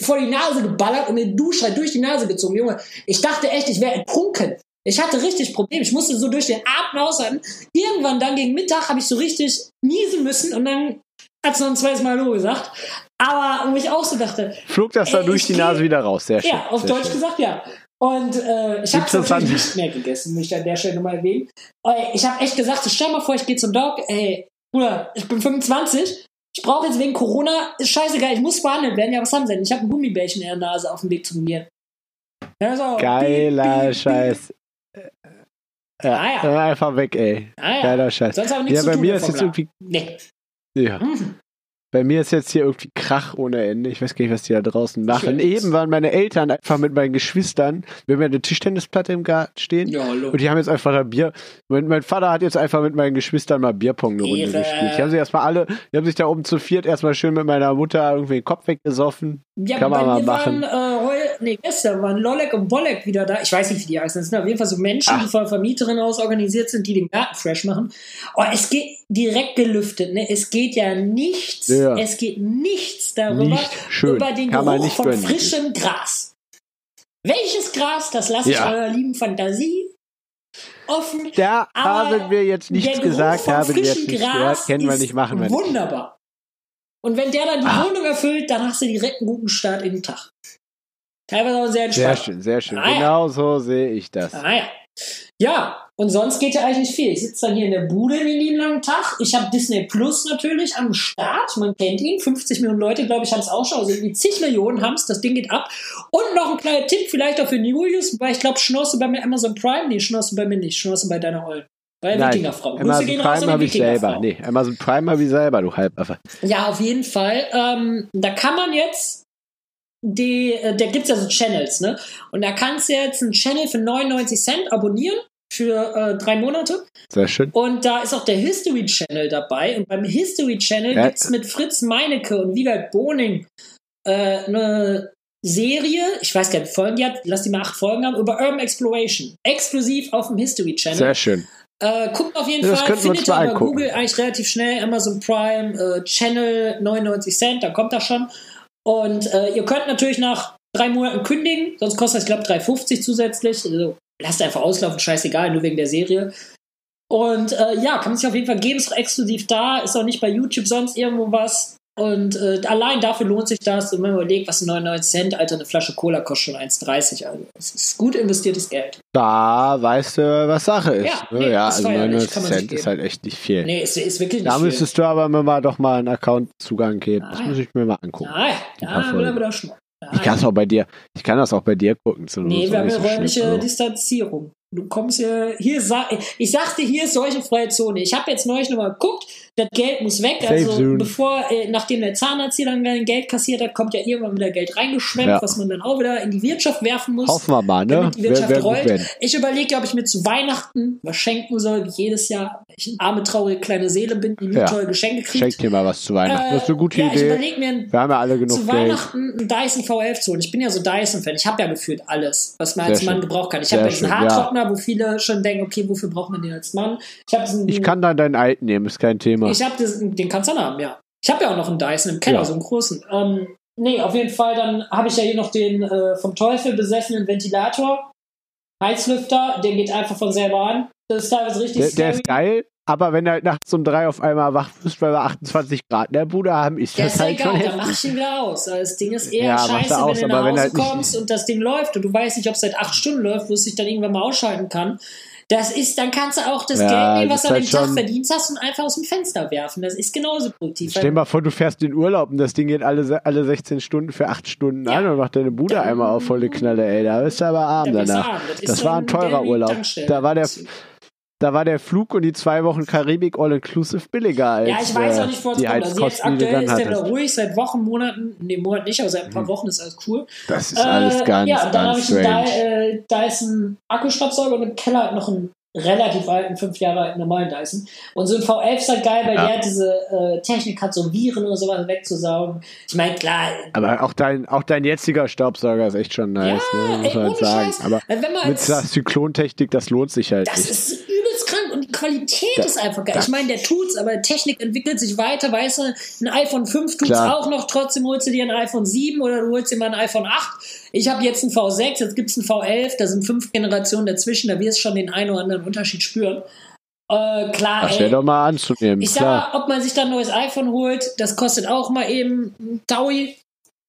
[SPEAKER 1] vor die Nase geballert und mir Dusche halt durch die Nase gezogen. Junge, ich dachte echt, ich wäre ertrunken. Ich hatte richtig Probleme. Ich musste so durch den Atem aushalten. Irgendwann dann gegen Mittag habe ich so richtig niesen müssen und dann hat es noch ein zweites Mal Hallo gesagt. Aber wo ich auch so dachte,
[SPEAKER 2] Flog das dann
[SPEAKER 1] Ey,
[SPEAKER 2] durch
[SPEAKER 1] ich
[SPEAKER 2] die Nase wieder raus. Sehr schön.
[SPEAKER 1] ja, auf Deutsch
[SPEAKER 2] schön.
[SPEAKER 1] gesagt, ja. Und äh, ich habe natürlich nicht mehr gegessen, muss ich an der Stelle mal erwähnen. Ich habe echt gesagt, stell mal vor, ich gehe zum Dog, ey, Bruder, ich bin 25, ich brauche jetzt wegen Corona, ist scheißegal, ich muss behandelt werden, ja, was haben sie denn? Ich habe ein Gummibärchen in der Nase auf dem Weg zu mir. Ja, so,
[SPEAKER 2] Geiler
[SPEAKER 1] piep, piep,
[SPEAKER 2] Scheiß. Ja,
[SPEAKER 1] Ah, ja.
[SPEAKER 2] hör einfach weg, ey.
[SPEAKER 1] Ah, ja.
[SPEAKER 2] Geiler Scheiß.
[SPEAKER 1] Sonst aber nichts
[SPEAKER 2] Ja, bei mir ist jetzt irgendwie,
[SPEAKER 1] Nee.
[SPEAKER 2] Ja.
[SPEAKER 1] Mhm.
[SPEAKER 2] Bei mir ist jetzt hier irgendwie Krach ohne Ende. Ich weiß gar nicht, was die da draußen machen. Eben waren meine Eltern einfach mit meinen Geschwistern. Wir haben ja eine Tischtennisplatte im Garten stehen.
[SPEAKER 1] Ja.
[SPEAKER 2] Und die haben jetzt einfach ein Bier. Mein, mein Vater hat jetzt einfach mit meinen Geschwistern mal Bierpong eine Runde
[SPEAKER 1] Ehre.
[SPEAKER 2] gespielt. Die haben sich erstmal alle, die haben sich da oben zu viert erstmal schön mit meiner Mutter irgendwie den Kopf weggesoffen.
[SPEAKER 1] Ja,
[SPEAKER 2] Kann man mal machen.
[SPEAKER 1] waren äh, nee, gestern waren Lolek und Bolek wieder da. Ich weiß nicht, wie die heißen. Das sind auf jeden Fall so Menschen,
[SPEAKER 2] Ach.
[SPEAKER 1] die von Vermieterinnen aus organisiert sind, die den Garten fresh machen. Oh, es geht direkt gelüftet. Ne? Es geht ja nichts,
[SPEAKER 2] Ja.
[SPEAKER 1] es geht nichts darüber,
[SPEAKER 2] Nicht schön.
[SPEAKER 1] über den
[SPEAKER 2] Kann
[SPEAKER 1] Geruch von
[SPEAKER 2] gönnen.
[SPEAKER 1] frischem Gras. Welches Gras, das lasse ich
[SPEAKER 2] Ja.
[SPEAKER 1] eurer lieben Fantasie offen.
[SPEAKER 2] Da
[SPEAKER 1] Aber
[SPEAKER 2] haben wir jetzt nichts gesagt,
[SPEAKER 1] von
[SPEAKER 2] haben wir jetzt nicht
[SPEAKER 1] Gras
[SPEAKER 2] gehört, kennen wir nicht, machen wir nicht.
[SPEAKER 1] Wunderbar. Und wenn der dann die
[SPEAKER 2] Ah.
[SPEAKER 1] Wohnung erfüllt, dann hast du direkt einen guten Start in den Tag. Teilweise auch sehr
[SPEAKER 2] Sehr
[SPEAKER 1] entspannt.
[SPEAKER 2] schön, sehr schön.
[SPEAKER 1] Ah, ja.
[SPEAKER 2] Genau so sehe ich das.
[SPEAKER 1] Ah, ja. ja, und sonst geht ja eigentlich nicht viel. Ich sitze dann hier in der Bude den lieben langen Tag. Ich habe Disney Plus natürlich am Start. Man kennt ihn. 50 Millionen Leute, glaube ich, haben es auch schon. Also irgendwie zig Millionen haben es. Das Ding geht ab. Und noch ein kleiner Tipp vielleicht auch für Julius, weil ich glaube, du bei mir Amazon Prime? Nee, du bei mir nicht. Du bei deiner Ollen. Bei der
[SPEAKER 2] Nein,
[SPEAKER 1] Wikingerfrau.
[SPEAKER 2] Amazon Prime habe ich selber. Nee, Amazon Prime habe ich selber, du Halbaffe.
[SPEAKER 1] Ja, auf jeden Fall. Ähm, da kann man jetzt die, äh, da gibt's ja so Channels, ne? Und da kannst du jetzt einen Channel für 99 Cent abonnieren für äh, drei Monate.
[SPEAKER 2] Sehr schön.
[SPEAKER 1] Und da ist auch der History Channel dabei. Und beim History Channel
[SPEAKER 2] Ja.
[SPEAKER 1] gibt's mit Fritz Meinecke und Wiegald Boning äh, eine Serie, ich weiß gar nicht, Folgen die hat, lass die mal acht Folgen haben, über Urban Exploration. Exklusiv auf dem History Channel.
[SPEAKER 2] Sehr schön.
[SPEAKER 1] Äh, guckt auf jeden
[SPEAKER 2] das
[SPEAKER 1] Fall, findet ihr über. Google eigentlich relativ schnell Amazon Prime, äh, Channel 99 Cent, da kommt das schon. Und äh, ihr könnt natürlich nach drei Monaten kündigen, sonst kostet das, ich glaube, 3,50 zusätzlich. Also lasst einfach auslaufen, scheißegal, nur wegen der Serie. Und äh, ja, kann man sich auf jeden Fall geben, ist auch exklusiv da, ist auch nicht bei YouTube sonst irgendwo was. Und äh, allein dafür lohnt sich das. Und wenn man überlegt, was 99 Cent, Alter, eine Flasche Cola kostet schon 1,30. Also, es ist gut investiertes Geld.
[SPEAKER 2] Da weißt du, was Sache ist.
[SPEAKER 1] Ja,
[SPEAKER 2] ne?
[SPEAKER 1] nee,
[SPEAKER 2] ja also
[SPEAKER 1] war ja nicht,
[SPEAKER 2] 99
[SPEAKER 1] kann man sich
[SPEAKER 2] Cent ist halt echt nicht viel.
[SPEAKER 1] Nee, ist, ist wirklich nicht
[SPEAKER 2] da
[SPEAKER 1] viel.
[SPEAKER 2] müsstest du aber mir mal doch mal einen Account-Zugang geben. Das
[SPEAKER 1] Ah,
[SPEAKER 2] muss ich mir mal angucken.
[SPEAKER 1] Ah, ja,
[SPEAKER 2] Ein paar
[SPEAKER 1] da bleiben wir da schon. Ah,
[SPEAKER 2] Ich kann es auch bei dir, ich kann das auch bei dir gucken. Zu
[SPEAKER 1] Nee,
[SPEAKER 2] so
[SPEAKER 1] wir haben ja
[SPEAKER 2] so
[SPEAKER 1] räumliche
[SPEAKER 2] also.
[SPEAKER 1] Distanzierung. Du kommst ja, hier, ich sagte, hier ist solche freie Zone. Ich habe jetzt neulich nochmal geguckt, das Geld muss weg.
[SPEAKER 2] Safe
[SPEAKER 1] also,
[SPEAKER 2] Zone.
[SPEAKER 1] bevor, äh, nachdem der Zahnarzt hier dann Geld kassiert hat, kommt ja irgendwann wieder Geld reingeschwemmt,
[SPEAKER 2] Ja.
[SPEAKER 1] was man dann auch wieder in die Wirtschaft werfen muss.
[SPEAKER 2] Hoffen wir mal, ne?
[SPEAKER 1] die
[SPEAKER 2] Wär-
[SPEAKER 1] Wirtschaft
[SPEAKER 2] wär gut
[SPEAKER 1] rollt. Ich überlege, ob ich mir zu Weihnachten was schenken soll, wie jedes Jahr. Ich eine arme, traurige kleine Seele bin, die nie
[SPEAKER 2] Ja.
[SPEAKER 1] tolle Geschenke kriegt.
[SPEAKER 2] Schenk dir mal was zu Weihnachten. das ist eine gute
[SPEAKER 1] Äh, ja, ich
[SPEAKER 2] Idee.
[SPEAKER 1] überlege mir
[SPEAKER 2] Wir haben ja alle genug
[SPEAKER 1] zu
[SPEAKER 2] Geld.
[SPEAKER 1] Weihnachten ein Dyson VL zu holen. Ich bin ja so Dyson-Fan. Ich habe ja gefühlt alles, was man
[SPEAKER 2] Sehr
[SPEAKER 1] als Mann
[SPEAKER 2] schön.
[SPEAKER 1] gebrauchen kann. Ich habe jetzt einen
[SPEAKER 2] schön,
[SPEAKER 1] Haartrockner, wo viele schon denken, okay, wofür braucht man den als Mann? Ich diesen,
[SPEAKER 2] Ich kann dann deinen alten nehmen, ist kein Thema.
[SPEAKER 1] ich habe den kannst du dann haben, ja. Ich habe ja auch noch einen Dyson im Keller,
[SPEAKER 2] Ja.
[SPEAKER 1] so einen großen. Ähm, nee, auf jeden Fall, dann habe ich ja hier noch den äh, vom Teufel besessenen Ventilator, Heizlüfter, der geht einfach von selber an. Das ist teilweise richtig
[SPEAKER 2] Der, der ist geil, aber wenn du halt nachts um drei auf einmal wach wirst, weil wir 28 Grad in der Bude haben, ist
[SPEAKER 1] Ja,
[SPEAKER 2] das
[SPEAKER 1] ist ja
[SPEAKER 2] halt schon
[SPEAKER 1] egal, dann mach ich ihn wieder aus. Also Das Ding ist eher
[SPEAKER 2] Ja,
[SPEAKER 1] scheiße, wenn
[SPEAKER 2] aus,
[SPEAKER 1] du nach Hause
[SPEAKER 2] halt
[SPEAKER 1] kommst und das Ding läuft und du weißt nicht, ob es seit acht Stunden läuft, wo es sich dann irgendwann mal ausschalten kann. Das ist, dann kannst du auch das
[SPEAKER 2] Ja,
[SPEAKER 1] Geld nehmen,
[SPEAKER 2] das
[SPEAKER 1] was du an
[SPEAKER 2] ist
[SPEAKER 1] dem
[SPEAKER 2] halt
[SPEAKER 1] Tag
[SPEAKER 2] schon-
[SPEAKER 1] verdienst hast und einfach aus dem Fenster werfen. Das ist genauso produktiv.
[SPEAKER 2] Stell dir mal vor, du fährst in Urlaub und das Ding geht alle, alle 16 Stunden für 8 Stunden
[SPEAKER 1] Ja.
[SPEAKER 2] an und macht deine Bude
[SPEAKER 1] Dann-
[SPEAKER 2] einmal auf volle Knalle, ey. Da bist du aber arm danach.
[SPEAKER 1] arm. Das
[SPEAKER 2] Das war ein teurer Urlaub. Da war der, da war der Flug und die zwei Wochen Karibik all-inclusive billiger als
[SPEAKER 1] ja, ich weiß
[SPEAKER 2] äh,
[SPEAKER 1] auch nicht, wo es
[SPEAKER 2] die
[SPEAKER 1] kommt. Also jetzt aktuell ist der wieder
[SPEAKER 2] hattest.
[SPEAKER 1] ruhig, seit Wochen, Monaten, nee, Monat nicht, aber seit ein paar
[SPEAKER 2] Mhm.
[SPEAKER 1] Wochen ist alles cool.
[SPEAKER 2] Das ist alles
[SPEAKER 1] Äh,
[SPEAKER 2] ganz,
[SPEAKER 1] Ja, und dann habe ich einen
[SPEAKER 2] strange.
[SPEAKER 1] Dy- äh, Dyson Akkustaubsauger und im Keller halt noch einen relativ alten, fünf Jahre alten normalen Dyson. Und so ein V11 ist halt geil, weil
[SPEAKER 2] Ja.
[SPEAKER 1] der hat diese äh, Technik hat, so Viren oder sowas wegzusaugen. Ich meine, klar,
[SPEAKER 2] Aber auch dein, auch dein jetziger Staubsauger ist echt schon nice,
[SPEAKER 1] Ja,
[SPEAKER 2] ne? muss
[SPEAKER 1] ey,
[SPEAKER 2] man halt sagen.
[SPEAKER 1] Scheiß.
[SPEAKER 2] Aber
[SPEAKER 1] wenn man
[SPEAKER 2] mit der Zyklontechnik, das lohnt sich halt
[SPEAKER 1] das
[SPEAKER 2] nicht.
[SPEAKER 1] ist krank und die Qualität
[SPEAKER 2] Da-
[SPEAKER 1] ist einfach geil.
[SPEAKER 2] da-
[SPEAKER 1] ich meine, der tut's, aber Technik entwickelt sich weiter, weißt du, ein iPhone 5 tut's
[SPEAKER 2] Klar.
[SPEAKER 1] auch noch, trotzdem holst du dir ein iPhone 7 oder du holst dir mal ein iPhone 8. Ich habe jetzt ein V6, jetzt gibt's ein V11, da sind fünf Generationen dazwischen, da wirst du schon den einen oder anderen Unterschied spüren. Äh, klar,
[SPEAKER 2] Das wäre doch mal anzunehmen,
[SPEAKER 1] Ich sag
[SPEAKER 2] klar.
[SPEAKER 1] mal, ob man sich dann ein neues iPhone holt, das kostet auch mal eben ein Taui.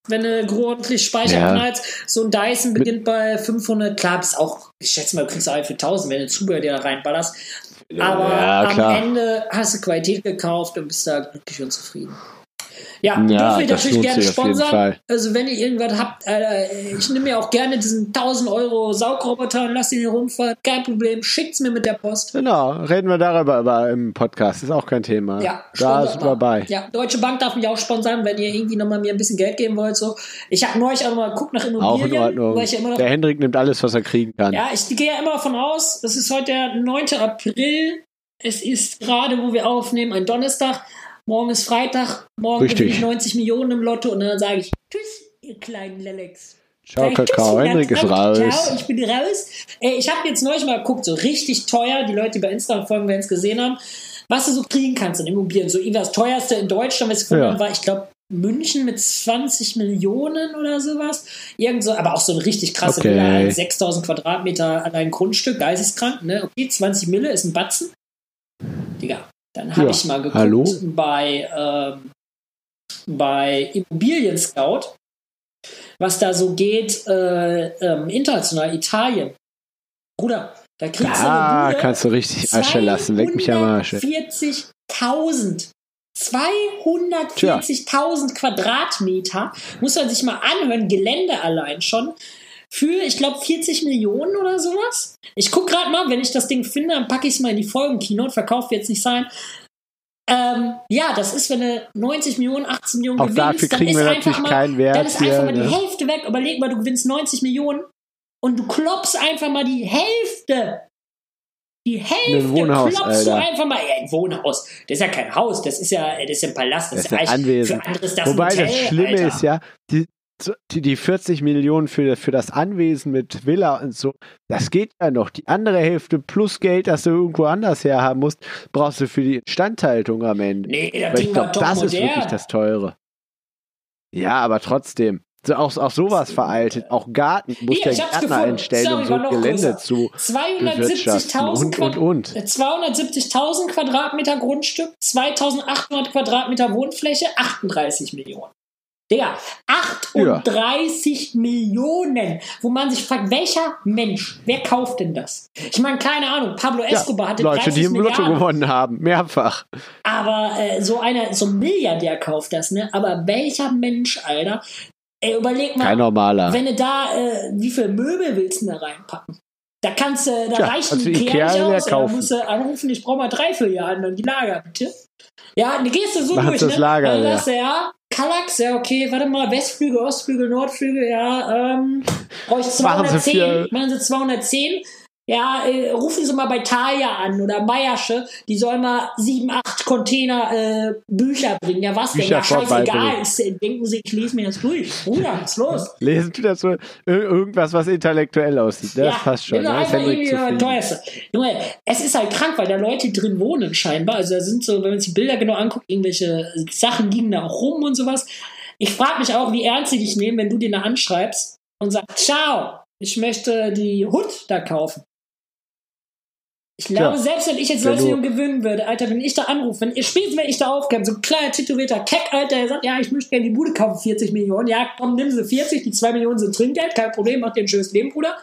[SPEAKER 1] wenn du ordentlich Speicher
[SPEAKER 2] Ja.
[SPEAKER 1] knallst. So ein Dyson beginnt bei 500. Klar, das ist auch, ich schätze mal, du kriegst einen für 1000, wenn du Zubehör dir da reinballerst. Aber
[SPEAKER 2] Ja,
[SPEAKER 1] am. Ende hast du Qualität gekauft und bist da glücklich und zufrieden. Ja,
[SPEAKER 2] Ja,
[SPEAKER 1] dürfen wir natürlich gerne sponsern. Also wenn ihr irgendwas habt, Alter, ich nehme mir auch gerne diesen 1000 Euro Saugroboter und lasse ihn hier rumfahren. Kein Problem, schickt's mir mit der Post.
[SPEAKER 2] Genau, reden wir darüber über im Podcast. Ist auch kein Thema.
[SPEAKER 1] Ja,
[SPEAKER 2] da ist
[SPEAKER 1] mal.
[SPEAKER 2] dabei.
[SPEAKER 1] Ja, Deutsche Bank darf mich auch sponsern, wenn ihr irgendwie nochmal mir ein bisschen Geld geben wollt. So. Ich habe neulich auch mal geguckt nach Immobilien.
[SPEAKER 2] Auch in Ordnung.
[SPEAKER 1] Weil ich ja immer noch,
[SPEAKER 2] Der Hendrik nimmt alles, was er kriegen kann.
[SPEAKER 1] ja, ich gehe ja immer davon aus, es ist heute der 9. April. Es ist gerade, wo wir aufnehmen, ein Donnerstag. Morgen ist Freitag. Morgen
[SPEAKER 2] Richtig.
[SPEAKER 1] gewinne ich 90 Millionen im Lotto und dann sage ich Tschüss, ihr kleinen Lelex.
[SPEAKER 2] Ciao, Kakao. Hendrik ist raus.
[SPEAKER 1] Ciao, ich bin raus. Ey, ich habe jetzt neulich mal geguckt, so richtig teuer. Die Leute, die bei Instagram folgen, werden es gesehen haben. Was du so kriegen kannst in Immobilien. So das teuerste in Deutschland, was ich
[SPEAKER 2] Ja.
[SPEAKER 1] war, ich glaube, München mit 20 Millionen oder sowas. Irgend so, aber auch so eine richtig krasse
[SPEAKER 2] Okay.
[SPEAKER 1] Villa, 6000 Quadratmeter allein Grundstück, geisteskrank, ne? Okay, 20 Mille ist ein Batzen. Digga, dann habe
[SPEAKER 2] Ja,
[SPEAKER 1] ich mal geguckt
[SPEAKER 2] hallo?
[SPEAKER 1] bei, ähm, bei Immobilien Scout, was da so geht, äh, ähm, international, Italien. Bruder, da kriegst du
[SPEAKER 2] Da
[SPEAKER 1] eine Bude,
[SPEAKER 2] kannst du richtig Asche lassen. Leck mich am Arsch.
[SPEAKER 1] 240.000. 240.000 Quadratmeter. Muss man sich mal anhören. Gelände allein schon. Für, ich glaube, 40 Millionen oder sowas. Ich gucke gerade mal, wenn ich das Ding finde, dann packe ich es mal in die Folgenkino und verkauft jetzt nicht sein. Ähm, ja, das ist, wenn du 90 Millionen, 18 Millionen
[SPEAKER 2] Auch
[SPEAKER 1] gewinnst,
[SPEAKER 2] dafür
[SPEAKER 1] dann
[SPEAKER 2] kriegen
[SPEAKER 1] ist
[SPEAKER 2] wir
[SPEAKER 1] einfach
[SPEAKER 2] natürlich
[SPEAKER 1] mal,
[SPEAKER 2] keinen Wert
[SPEAKER 1] dann ist einfach mal die
[SPEAKER 2] ne?
[SPEAKER 1] Hälfte weg. Überleg mal, du gewinnst 90 Millionen und du kloppst einfach mal die Hälfte. Die Hälfte
[SPEAKER 2] Wohnhaus,
[SPEAKER 1] klopfst du
[SPEAKER 2] Alter.
[SPEAKER 1] einfach mal. Ja, ein Wohnhaus. Das ist ja kein Haus, das ist ja, das ist ja ein Palast. Das,
[SPEAKER 2] Das ist ein Anwesen.
[SPEAKER 1] Für andere ist das
[SPEAKER 2] Wobei
[SPEAKER 1] ein Hotel,
[SPEAKER 2] das Schlimme
[SPEAKER 1] Alter.
[SPEAKER 2] ist ja, die, die, die 40 Millionen für, für das Anwesen mit Villa und so, das geht ja noch. Die andere Hälfte plus Geld, das du irgendwo anders herhaben musst, brauchst du für die Instandhaltung am Ende.
[SPEAKER 1] Nee, das
[SPEAKER 2] Weil ich glaube, das ist wirklich das Teure. Ja, aber trotzdem. So, auch, auch sowas veraltet. Auch Garten.
[SPEAKER 1] Ich hab's
[SPEAKER 2] Gärtner
[SPEAKER 1] Sorry,
[SPEAKER 2] um so ein Gelände
[SPEAKER 1] größer.
[SPEAKER 2] zu bewirtschaften.
[SPEAKER 1] 270.000
[SPEAKER 2] Und, und, und.
[SPEAKER 1] Quad- 270.000 Quadratmeter Grundstück, 2.800 Quadratmeter Wohnfläche, 38 Millionen. Digga, 38 Millionen, wo man sich fragt, welcher Mensch, wer kauft denn das? Ich meine, keine Ahnung, Pablo Escobar hatte
[SPEAKER 2] Leute,
[SPEAKER 1] 30
[SPEAKER 2] die im Lotto gewonnen haben. Mehrfach.
[SPEAKER 1] aber äh, so einer, so ein Milliardär kauft das, ne? Aber welcher Mensch, Alter? Ey, überleg mal,
[SPEAKER 2] Kein normaler.
[SPEAKER 1] wenn du da, äh, wie viel Möbel willst du da reinpacken? Da kannst du, da
[SPEAKER 2] Tja,
[SPEAKER 1] reicht
[SPEAKER 2] also
[SPEAKER 1] ein Ikea nicht aus,
[SPEAKER 2] kaufen.
[SPEAKER 1] musst du anrufen, ich brauche mal drei Filialen, dann die Lager, bitte. Ja, dann gehst du so
[SPEAKER 2] Mach
[SPEAKER 1] durch,
[SPEAKER 2] das
[SPEAKER 1] ne?
[SPEAKER 2] Lager
[SPEAKER 1] sagst du, ja, Kallax, ja, okay, warte mal, Westflügel, Ostflügel, Nordflügel, ja, ähm, brauche ich
[SPEAKER 2] Machen Sie
[SPEAKER 1] 210, machen Sie 210, ja, äh, rufen Sie mal bei Thalia an oder Meiersche, die sollen mal sieben, acht Container äh, Bücher bringen. Ja, was denn?
[SPEAKER 2] Bücher
[SPEAKER 1] Ja, scheißegal. Ist, denken Sie, ich lese mir das durch. Bruder, was ist los? *laughs*
[SPEAKER 2] Lesen Sie das so ir- irgendwas, was intellektuell aussieht. ne? Das passt schon.
[SPEAKER 1] Der
[SPEAKER 2] zufrieden.
[SPEAKER 1] teuerste. Junge, es ist halt krank, weil da Leute drin wohnen scheinbar. Also da sind so, wenn man sich die Bilder genau anguckt, irgendwelche Sachen liegen da auch rum und sowas. Ich frage mich auch, wie ernst sie dich nehmen, wenn du den da anschreibst und sagst, ciao, ich möchte die Hut da kaufen. Ich glaube,
[SPEAKER 2] Tja,
[SPEAKER 1] selbst wenn ich jetzt Leute
[SPEAKER 2] du-
[SPEAKER 1] gewinnen würde, Alter, wenn ich da anrufe, wenn ihr spätestens wenn ich da aufkäme, so ein kleiner tätowierter Keck, Alter, der sagt, ja, ich möchte gerne die Bude kaufen, 40 Millionen, ja, komm, nimm sie 40, die 2 Millionen sind Trinkgeld, kein Problem, mach dir ein schönes Leben, Bruder.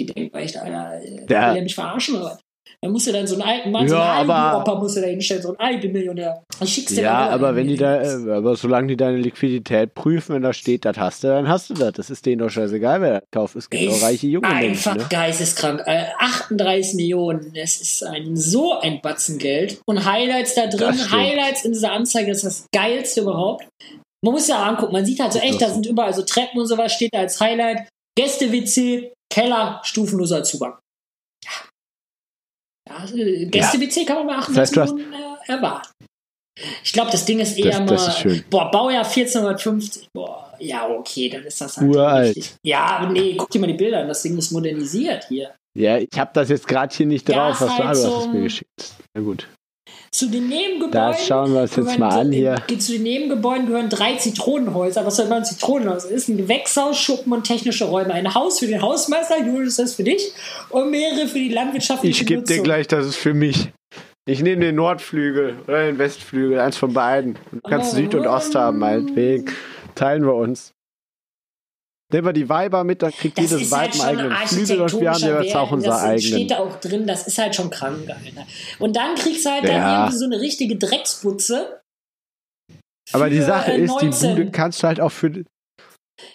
[SPEAKER 1] Die denken echt, Alter, äh,
[SPEAKER 2] Ja.
[SPEAKER 1] will der mich verarschen oder was? Dann musst du dann so einen alten Mann, so
[SPEAKER 2] Ja,
[SPEAKER 1] einen
[SPEAKER 2] aber-
[SPEAKER 1] Opa musst du da hinstellen, so einen Albi-Millionär. Ich schick's dir
[SPEAKER 2] Ja, aber wenn die da, äh, aber solange die deine Liquidität prüfen, wenn da steht, das hast du, dann hast du das. Das ist denen doch scheißegal, wer das kauft. Es gibt auch reiche junge
[SPEAKER 1] einfach
[SPEAKER 2] Menschen. Ne?
[SPEAKER 1] geisteskrank. Äh, 38 Millionen, das ist ein so ein Batzen Geld. Und Highlights da drin. Highlights in dieser Anzeige, das ist das geilste überhaupt. Man muss ja angucken, man sieht halt so echt, da
[SPEAKER 2] so.
[SPEAKER 1] sind überall so Treppen und sowas, steht da als Highlight. Gäste-WC, Keller, stufenloser Zugang. Ja. Ja, äh, Gäste-WC kann man bei 38
[SPEAKER 2] Das heißt, du
[SPEAKER 1] Millionen äh, erwarten. Ich glaube, das Ding ist eher
[SPEAKER 2] Das-
[SPEAKER 1] mal.
[SPEAKER 2] das.
[SPEAKER 1] Boah, Baujahr 1450. Boah, ja, okay, dann ist das halt
[SPEAKER 2] Uralt.
[SPEAKER 1] richtig. Ja, nee, guck dir mal die Bilder an. Das Ding ist modernisiert hier.
[SPEAKER 2] Ja, ich habe das jetzt gerade hier nicht
[SPEAKER 1] Ja,
[SPEAKER 2] drauf, was du,
[SPEAKER 1] halt
[SPEAKER 2] du
[SPEAKER 1] so
[SPEAKER 2] hast es
[SPEAKER 1] ein-
[SPEAKER 2] mir geschickt. Na gut.
[SPEAKER 1] Zu den Nebengebäuden.
[SPEAKER 2] Das schauen wir uns jetzt
[SPEAKER 1] gehören-
[SPEAKER 2] mal an hier.
[SPEAKER 1] Zu den Nebengebäuden gehören drei Zitronenhäuser. Was soll man ein Zitronenhaus? Es ist ein Gewächshaus, Schuppen und technische Räume. Ein Haus für den Hausmeister, Julius, das ist für dich. Und mehrere für die landwirtschaftliche
[SPEAKER 2] Ich gebe dir gleich, das ist für mich. Ich nehme den Nordflügel oder den Westflügel, eins von beiden. Du kannst
[SPEAKER 1] Oh.
[SPEAKER 2] Süd und Ost haben, meinetwegen. Teilen wir uns. Nehmen wir die Weiber mit, dann kriegt
[SPEAKER 1] Das
[SPEAKER 2] jedes Weib
[SPEAKER 1] halt
[SPEAKER 2] einen eigenen Flügel und wir haben jetzt auch unser
[SPEAKER 1] Das
[SPEAKER 2] eigenen.
[SPEAKER 1] steht da auch drin, das ist halt schon krank, Alter. Und dann kriegst du halt dann
[SPEAKER 2] Ja.
[SPEAKER 1] irgendwie so eine richtige Drecksputze.
[SPEAKER 2] Aber die Sache
[SPEAKER 1] äh,
[SPEAKER 2] ist, die
[SPEAKER 1] 19.
[SPEAKER 2] Bude kannst du halt auch für.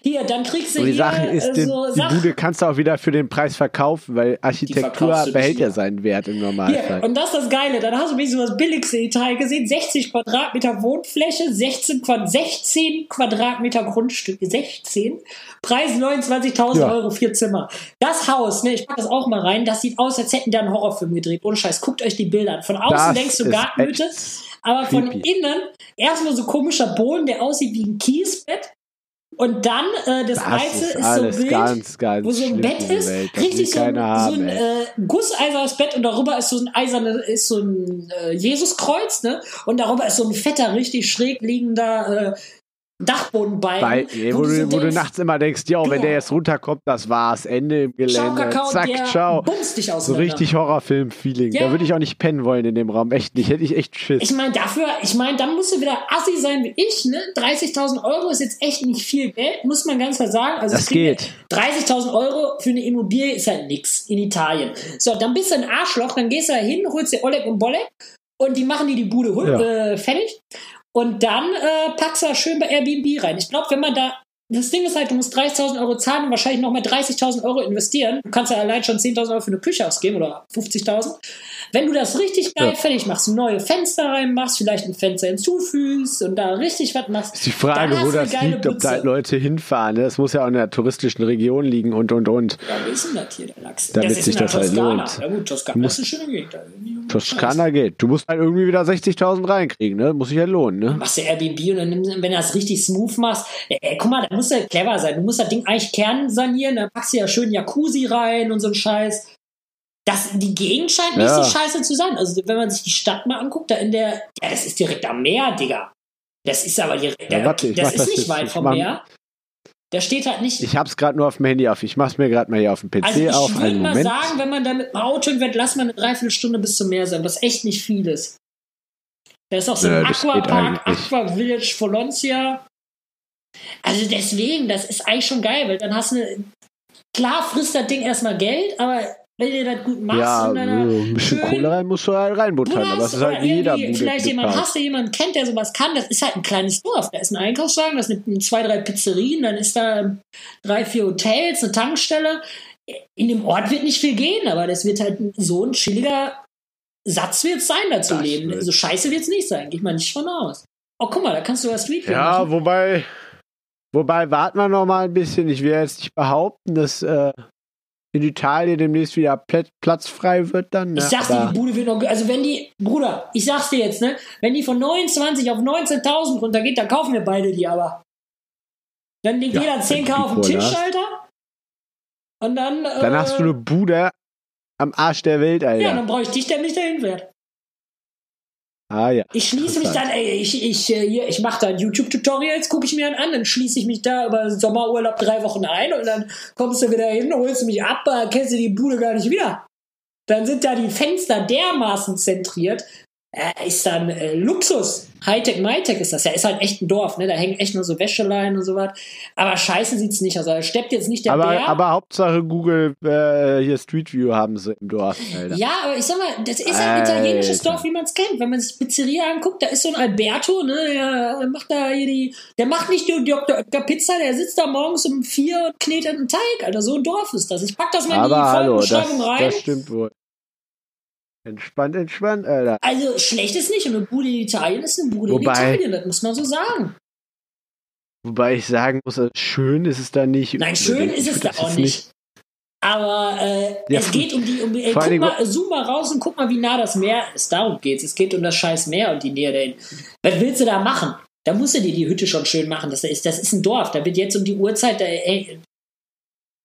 [SPEAKER 1] Hier, dann kriegst du
[SPEAKER 2] die
[SPEAKER 1] hier
[SPEAKER 2] Sache ist,
[SPEAKER 1] äh,
[SPEAKER 2] den,
[SPEAKER 1] so
[SPEAKER 2] die
[SPEAKER 1] Sach-
[SPEAKER 2] Bude kannst du auch wieder für den Preis verkaufen, weil Architektur behält ja seinen Wert im
[SPEAKER 1] Hier,
[SPEAKER 2] Normalfall.
[SPEAKER 1] und das ist das Geile, dann hast du mich so das billigste Detail gesehen, 60 Quadratmeter Wohnfläche, 16, Quad 16 Quadratmeter Grundstück, 16, Preis 29.000
[SPEAKER 2] Ja.
[SPEAKER 1] Euro, vier Zimmer. Das Haus, ne, ich pack das auch mal rein, das sieht aus, als hätten da einen Horrorfilm gedreht, ohne Scheiß, guckt euch die Bilder an. Von außen
[SPEAKER 2] Das
[SPEAKER 1] denkst du Gartenhütte, aber von
[SPEAKER 2] creepy.
[SPEAKER 1] innen erstmal so komischer Boden, der aussieht wie ein Kiesbett und dann äh, das,
[SPEAKER 2] Das
[SPEAKER 1] Weiße
[SPEAKER 2] ist
[SPEAKER 1] ist, so wild,
[SPEAKER 2] ganz, ganz
[SPEAKER 1] wo so ein Bett ist,
[SPEAKER 2] Welt.
[SPEAKER 1] Richtig so ein,
[SPEAKER 2] keiner
[SPEAKER 1] so
[SPEAKER 2] haben,
[SPEAKER 1] ein äh, gusseisernes Bett und darüber ist so ein eiserne, ist so ein äh, Jesuskreuz, ne? Und darüber ist so ein fetter, richtig schräg liegender äh, Dachbodenbalken.
[SPEAKER 2] Bei, wo, du, wo du nachts immer denkst, jo, wenn der jetzt runterkommt, das war's, Ende im
[SPEAKER 1] Ciao,
[SPEAKER 2] Gelände.
[SPEAKER 1] Kakao,
[SPEAKER 2] Zack,
[SPEAKER 1] der
[SPEAKER 2] ciao.
[SPEAKER 1] dich
[SPEAKER 2] So richtig Horrorfilm-Feeling.
[SPEAKER 1] Ja.
[SPEAKER 2] Da würde ich auch nicht pennen wollen in dem Raum. Echt nicht. Hätte ich echt Schiss.
[SPEAKER 1] Ich meine, dafür, ich meine, dann musst du wieder assi sein wie ich, ne? 30.000 Euro ist jetzt echt nicht viel Geld, muss man ganz klar sagen. Also
[SPEAKER 2] Das geht.
[SPEAKER 1] 30.000 Euro für eine Immobilie ist halt nix in Italien. So, dann bist du ein Arschloch, dann gehst du da hin, holst dir Oleg und Bolek und die machen dir die Bude
[SPEAKER 2] Ja.
[SPEAKER 1] äh, fertig. Und dann äh, packst du da schön bei Airbnb rein. Ich glaube, wenn man da. Das Ding ist halt, du musst 30.000 Euro zahlen und wahrscheinlich nochmal 30.000 Euro investieren. Du kannst ja allein schon 10.000 Euro für eine Küche ausgeben oder 50.000. Wenn du das richtig geil
[SPEAKER 2] Ja.
[SPEAKER 1] fertig machst, neue Fenster reinmachst, vielleicht ein Fenster hinzufügst und da richtig was machst.
[SPEAKER 2] ist die Frage, wo das liegt, ob da Leute hinfahren. ne? Das muss ja auch in der touristischen Region liegen und, und, und.
[SPEAKER 1] Ja, wie ist denn das hier, der Lachs?
[SPEAKER 2] Damit
[SPEAKER 1] das
[SPEAKER 2] sich das halt lohnt.
[SPEAKER 1] Ja gut, Toskana ist eine schöne Gegend. Da.
[SPEAKER 2] Toskana geht. Du musst halt irgendwie wieder 60.000 reinkriegen, ne? Muss sich halt lohnen, ne?
[SPEAKER 1] machst du Airbnb und dann, nimmst- wenn du das richtig smooth machst, äh, guck mal, da musst du clever sein. Du musst das Ding eigentlich kern sanieren, dann packst du ja schön Jacuzzi rein und so ein Scheiß. Das, die Gegend scheint nicht
[SPEAKER 2] Ja.
[SPEAKER 1] so scheiße zu sein. Also, wenn man sich die Stadt mal anguckt, da in der, ja, das ist direkt am Meer, Digga. Das ist aber direkt,
[SPEAKER 2] Ja, warte,
[SPEAKER 1] das ist
[SPEAKER 2] das
[SPEAKER 1] nicht weit vom Meer. Da steht halt nicht,
[SPEAKER 2] Ich hab's gerade nur auf dem Handy auf. Ich mach's mir gerade mal hier auf dem PC
[SPEAKER 1] also ich
[SPEAKER 2] auf.
[SPEAKER 1] würde
[SPEAKER 2] Einen
[SPEAKER 1] mal
[SPEAKER 2] Moment.
[SPEAKER 1] sagen, wenn man da mit dem Auto hinfährt, lass mal eine Dreiviertelstunde bis zum Meer sein, was echt nicht viel ist. Da ist auch so ein
[SPEAKER 2] geht
[SPEAKER 1] Aquapark. Aqua Village Valencia. Also deswegen, das ist eigentlich schon geil, weil dann hast du eine, klar frisst das Ding erstmal Geld, aber wenn du das gut machst
[SPEAKER 2] Ja,
[SPEAKER 1] und dann
[SPEAKER 2] ein bisschen Kohle rein musst du halt reinbuttern. Aber das
[SPEAKER 1] hast
[SPEAKER 2] ist halt jeder Bude
[SPEAKER 1] vielleicht jemand, hast du jemanden kennt, der sowas kann, das ist halt ein kleines Dorf. Da ist ein Einkaufswagen, das sind zwei, drei Pizzerien, dann ist da drei, vier Hotels, eine Tankstelle. In dem Ort wird nicht viel gehen, aber das wird halt so ein chilliger Satz wird es sein, da zu
[SPEAKER 2] Das
[SPEAKER 1] leben. So scheiße wird es nicht sein, geht man nicht von aus. Oh, guck mal, da kannst du was Street
[SPEAKER 2] Ja,
[SPEAKER 1] machen.
[SPEAKER 2] wobei, wobei warten wir noch mal ein bisschen. Ich will jetzt nicht behaupten, dass äh, in Italien demnächst wieder Platz frei wird dann. Ne?
[SPEAKER 1] Ich sag's dir, die Bude wird noch, also wenn die, Bruder, ich sag's dir jetzt, ne, wenn die von 29 auf 19.000 runtergeht, dann kaufen wir beide die aber. Dann legt
[SPEAKER 2] Ja,
[SPEAKER 1] jeder
[SPEAKER 2] wenn
[SPEAKER 1] 10k
[SPEAKER 2] du
[SPEAKER 1] auf den Tisch,
[SPEAKER 2] hast.
[SPEAKER 1] Alter. Und dann, äh,
[SPEAKER 2] dann hast du eine Bude am Arsch der Welt, Alter.
[SPEAKER 1] ja, dann brauche ich dich, der mich dahin fährt.
[SPEAKER 2] Ah ja.
[SPEAKER 1] Ich schließe mich dann, ey, ich, ich, äh, hier, ich mache da YouTube-Tutorials, gucke ich mir dann an, dann schließe ich mich da über Sommerurlaub drei Wochen ein und dann kommst du wieder hin, holst du mich ab, äh, kennst du die Bude gar nicht wieder. Dann sind da die Fenster dermaßen zentriert, äh, ist dann äh, Luxus. Hightech, Mytech ist das ja, ist halt echt ein Dorf, ne? Da hängen echt nur so Wäscheleien und so was. Aber scheiße sieht's nicht aus. Da steppt jetzt nicht der
[SPEAKER 2] Aber,
[SPEAKER 1] Bär.
[SPEAKER 2] aber Hauptsache Google äh, hier Street View haben sie im Dorf, Alter.
[SPEAKER 1] Ja, aber ich sag mal, das ist ein italienisches
[SPEAKER 2] Alter.
[SPEAKER 1] Dorf, wie man es kennt. Wenn man sich Pizzeria anguckt, da ist so ein Alberto, ne, der macht da hier die, der macht nicht die Dr. Oetker Pizza, der sitzt da morgens um vier und knetet einen Teig, Alter. So ein Dorf ist das. Ich pack das mal in
[SPEAKER 2] aber
[SPEAKER 1] die
[SPEAKER 2] hallo, das,
[SPEAKER 1] Folgenbeschreibung rein.
[SPEAKER 2] das stimmt wohl. Entspannt, entspannt, Alter.
[SPEAKER 1] Also schlecht ist nicht. Und eine Bude in Italien ist eine Bude
[SPEAKER 2] Wobei-
[SPEAKER 1] in Italien, das muss man so sagen.
[SPEAKER 2] Wobei ich sagen muss, äh, schön ist es da nicht.
[SPEAKER 1] Nein, schön ist es da auch nicht. Aber äh,
[SPEAKER 2] Ja,
[SPEAKER 1] es geht um die, um ey,
[SPEAKER 2] vor
[SPEAKER 1] guck mal, zoom mal raus und guck mal, wie nah das Meer ist. Darum geht's. Es geht um das scheiß Meer und die Nähe dahin. Was willst du da machen? Da musst du dir die Hütte schon schön machen. Das ist, das ist ein Dorf. Da wird jetzt um die Uhrzeit, da, ey,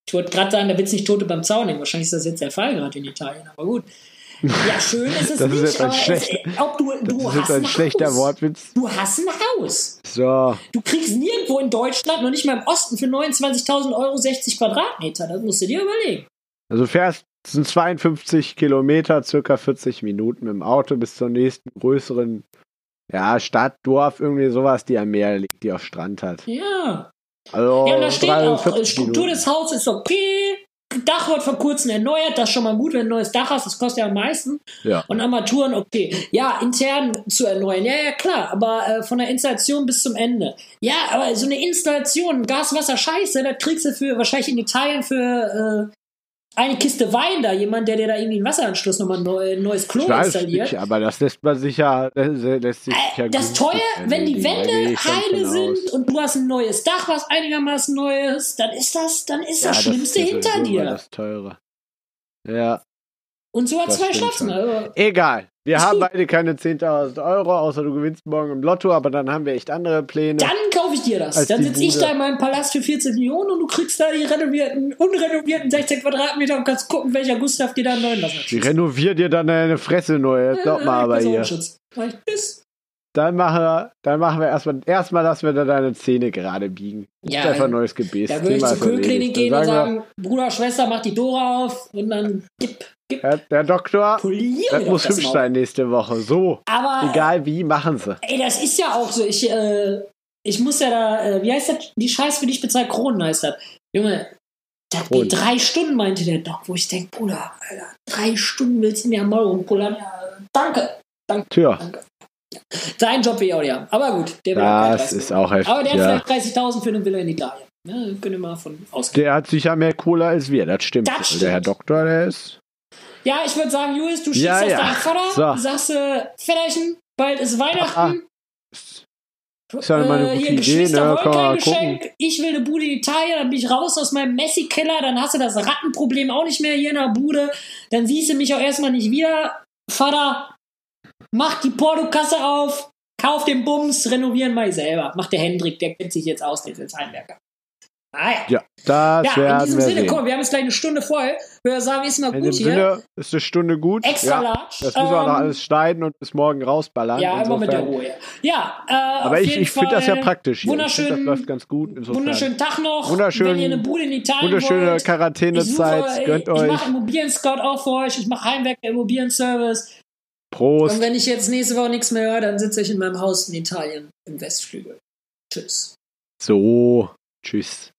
[SPEAKER 1] ich wollte gerade sagen, da wird's nicht Tote beim Zaun hängen. Wahrscheinlich ist das jetzt der Fall gerade in Italien, aber gut. Ja, schön ist es
[SPEAKER 2] Das ist
[SPEAKER 1] nicht,
[SPEAKER 2] ein
[SPEAKER 1] aber es,
[SPEAKER 2] schlechter-
[SPEAKER 1] ob du,
[SPEAKER 2] Das
[SPEAKER 1] du
[SPEAKER 2] ist
[SPEAKER 1] hast
[SPEAKER 2] jetzt ein
[SPEAKER 1] ein
[SPEAKER 2] schlechter
[SPEAKER 1] Haus.
[SPEAKER 2] Wortwitz.
[SPEAKER 1] Du hast ein Haus.
[SPEAKER 2] So,
[SPEAKER 1] Du kriegst nirgendwo in Deutschland, noch nicht mal im Osten, für 29.000 Euro 60 Quadratmeter. Das musst du dir überlegen.
[SPEAKER 2] also fährst es sind 52 Kilometer, circa 40 Minuten mit dem Auto bis zur nächsten größeren ja, Stadt, Dorf, irgendwie sowas, die am Meer liegt, die auch Strand hat.
[SPEAKER 1] Ja.
[SPEAKER 2] Also
[SPEAKER 1] Ja, und da steht auch,
[SPEAKER 2] 43
[SPEAKER 1] Struktur
[SPEAKER 2] Minuten.
[SPEAKER 1] des Hauses ist okay. Dach wird vor kurzem erneuert, das ist schon mal gut, wenn du ein neues Dach hast, das kostet ja am meisten.
[SPEAKER 2] Ja.
[SPEAKER 1] Und Armaturen, okay. Ja, intern zu erneuern, ja, ja, klar, aber äh, von der Installation bis zum Ende. Ja, aber so eine Installation, Gas, Wasser, Scheiße, da kriegst du für, wahrscheinlich in Italien für äh, eine Kiste Wein da, jemand, der dir da irgendwie einen Wasseranschluss nochmal ein neu, neues Klo installiert.
[SPEAKER 2] nicht, aber das lässt man sich ja, das lässt sich ja
[SPEAKER 1] Äh, Das
[SPEAKER 2] günstig
[SPEAKER 1] teuer, wenn die Wände heile sind
[SPEAKER 2] aus.
[SPEAKER 1] und du hast ein neues Dach, was einigermaßen neu ist, dann ist das, dann ist das
[SPEAKER 2] Ja,
[SPEAKER 1] Schlimmste
[SPEAKER 2] ja
[SPEAKER 1] hinter dir.
[SPEAKER 2] Das teure. Ja,
[SPEAKER 1] Und so hat
[SPEAKER 2] Das
[SPEAKER 1] zwei Schlafzimmer.
[SPEAKER 2] egal. Wir haben beide keine 10.000 Euro, außer du gewinnst morgen im Lotto, aber dann haben wir echt andere Pläne.
[SPEAKER 1] Dann kaufe ich dir das. Dann sitze ich da in meinem Palast für 14 Millionen und du kriegst da die renovierten, unrenovierten 16 Quadratmeter und kannst gucken, welcher Gustav dir da einen neuen lassen
[SPEAKER 2] Die renoviert dir dann deine Fresse neu. Glaub mal aber hier.
[SPEAKER 1] Tschüss.
[SPEAKER 2] Dann machen wir, dann machen wir erstmal, erstmal lassen wir da deine Zähne gerade biegen.
[SPEAKER 1] Ja,
[SPEAKER 2] Einfach ein neues Gebäß.
[SPEAKER 1] Da würde ich zur
[SPEAKER 2] ist.
[SPEAKER 1] Kühlklinik gehen und
[SPEAKER 2] sagen
[SPEAKER 1] sagen, Bruder, Schwester, mach die Dora auf und dann gib, gib,
[SPEAKER 2] wir, Herr, der Doktor, das muss
[SPEAKER 1] das
[SPEAKER 2] hübsch sein nächste Woche. So,
[SPEAKER 1] Aber
[SPEAKER 2] egal wie, machen sie.
[SPEAKER 1] Ey, das ist ja auch so. Ich, äh, ich muss ja da, äh, wie heißt das? Die Scheiß für dich bezahlt Kronen heißt das. Junge, das geht drei Stunden, meinte der Doc, wo ich denke, Bruder, Alter, drei Stunden willst du mir am Maul rumpullern? Ja, danke.
[SPEAKER 2] Tja,
[SPEAKER 1] Dein Job will ich auch nicht haben. Aber gut, der will auch
[SPEAKER 2] das
[SPEAKER 1] keinen
[SPEAKER 2] ist auch heftig.
[SPEAKER 1] Aber der
[SPEAKER 2] ja.
[SPEAKER 1] hat vielleicht 30.000 für eine Villa in Italien. Ja, können wir mal von ausgehen.
[SPEAKER 2] Der hat sicher mehr Kohle als wir, das stimmt.
[SPEAKER 1] Das stimmt.
[SPEAKER 2] Der Herr Doktor, der ist.
[SPEAKER 1] Ja, ich würde sagen, Julius, du schickst
[SPEAKER 2] Ja,
[SPEAKER 1] das
[SPEAKER 2] ja.
[SPEAKER 1] deinem Vater,
[SPEAKER 2] So.
[SPEAKER 1] sagst du, Väterchen, bald ist Weihnachten.
[SPEAKER 2] Ah, Ist ja immer eine
[SPEAKER 1] Äh,
[SPEAKER 2] gute
[SPEAKER 1] hier, Geschwister
[SPEAKER 2] ne?
[SPEAKER 1] wollen kein
[SPEAKER 2] mal
[SPEAKER 1] Geschenk. Ich will eine Bude in Italien, dann bin ich raus aus meinem Messi-Keller, dann hast du das Rattenproblem auch nicht mehr hier in der Bude. Dann siehst du mich auch erstmal nicht wieder. Vater, mach die Portokasse auf, kauf den Bums, renovieren mal selber. Macht der Hendrik, der kennt sich jetzt aus, der ist jetzt Heimwerker. Ah ja.
[SPEAKER 2] Ja, das
[SPEAKER 1] Ja, in
[SPEAKER 2] werden
[SPEAKER 1] diesem
[SPEAKER 2] wir
[SPEAKER 1] Sinne,
[SPEAKER 2] sehen.
[SPEAKER 1] komm, wir haben jetzt gleich eine Stunde voll. Wir sagen, ist mal
[SPEAKER 2] In
[SPEAKER 1] gut
[SPEAKER 2] dem
[SPEAKER 1] hier.
[SPEAKER 2] Sinne ist eine Stunde gut.
[SPEAKER 1] Extra
[SPEAKER 2] ja,
[SPEAKER 1] large.
[SPEAKER 2] das müssen wir auch noch
[SPEAKER 1] Ähm,
[SPEAKER 2] alles schneiden und bis morgen rausballern.
[SPEAKER 1] Ja, immer mit der
[SPEAKER 2] Insofern-
[SPEAKER 1] Ruhe. Ja, äh,
[SPEAKER 2] Aber ich, ich finde das ja praktisch hier. Ich
[SPEAKER 1] Wunderschön,
[SPEAKER 2] finde, das läuft ganz gut. Insofern.
[SPEAKER 1] wunderschönen Tag noch.
[SPEAKER 2] Wunderschön-
[SPEAKER 1] Wenn ihr eine Bude in Italien
[SPEAKER 2] Wunderschöne.
[SPEAKER 1] Ich,
[SPEAKER 2] Quarantänezeit. Gönnt
[SPEAKER 1] ich
[SPEAKER 2] euch.
[SPEAKER 1] mache Immobilien-Scout auch für euch. Ich mache Heimwerker Immobilien-Service.
[SPEAKER 2] Prost.
[SPEAKER 1] Und wenn ich jetzt nächste Woche nichts mehr höre, dann sitze ich in meinem Haus in Italien im Westflügel. Tschüss.
[SPEAKER 2] So. Tschüss.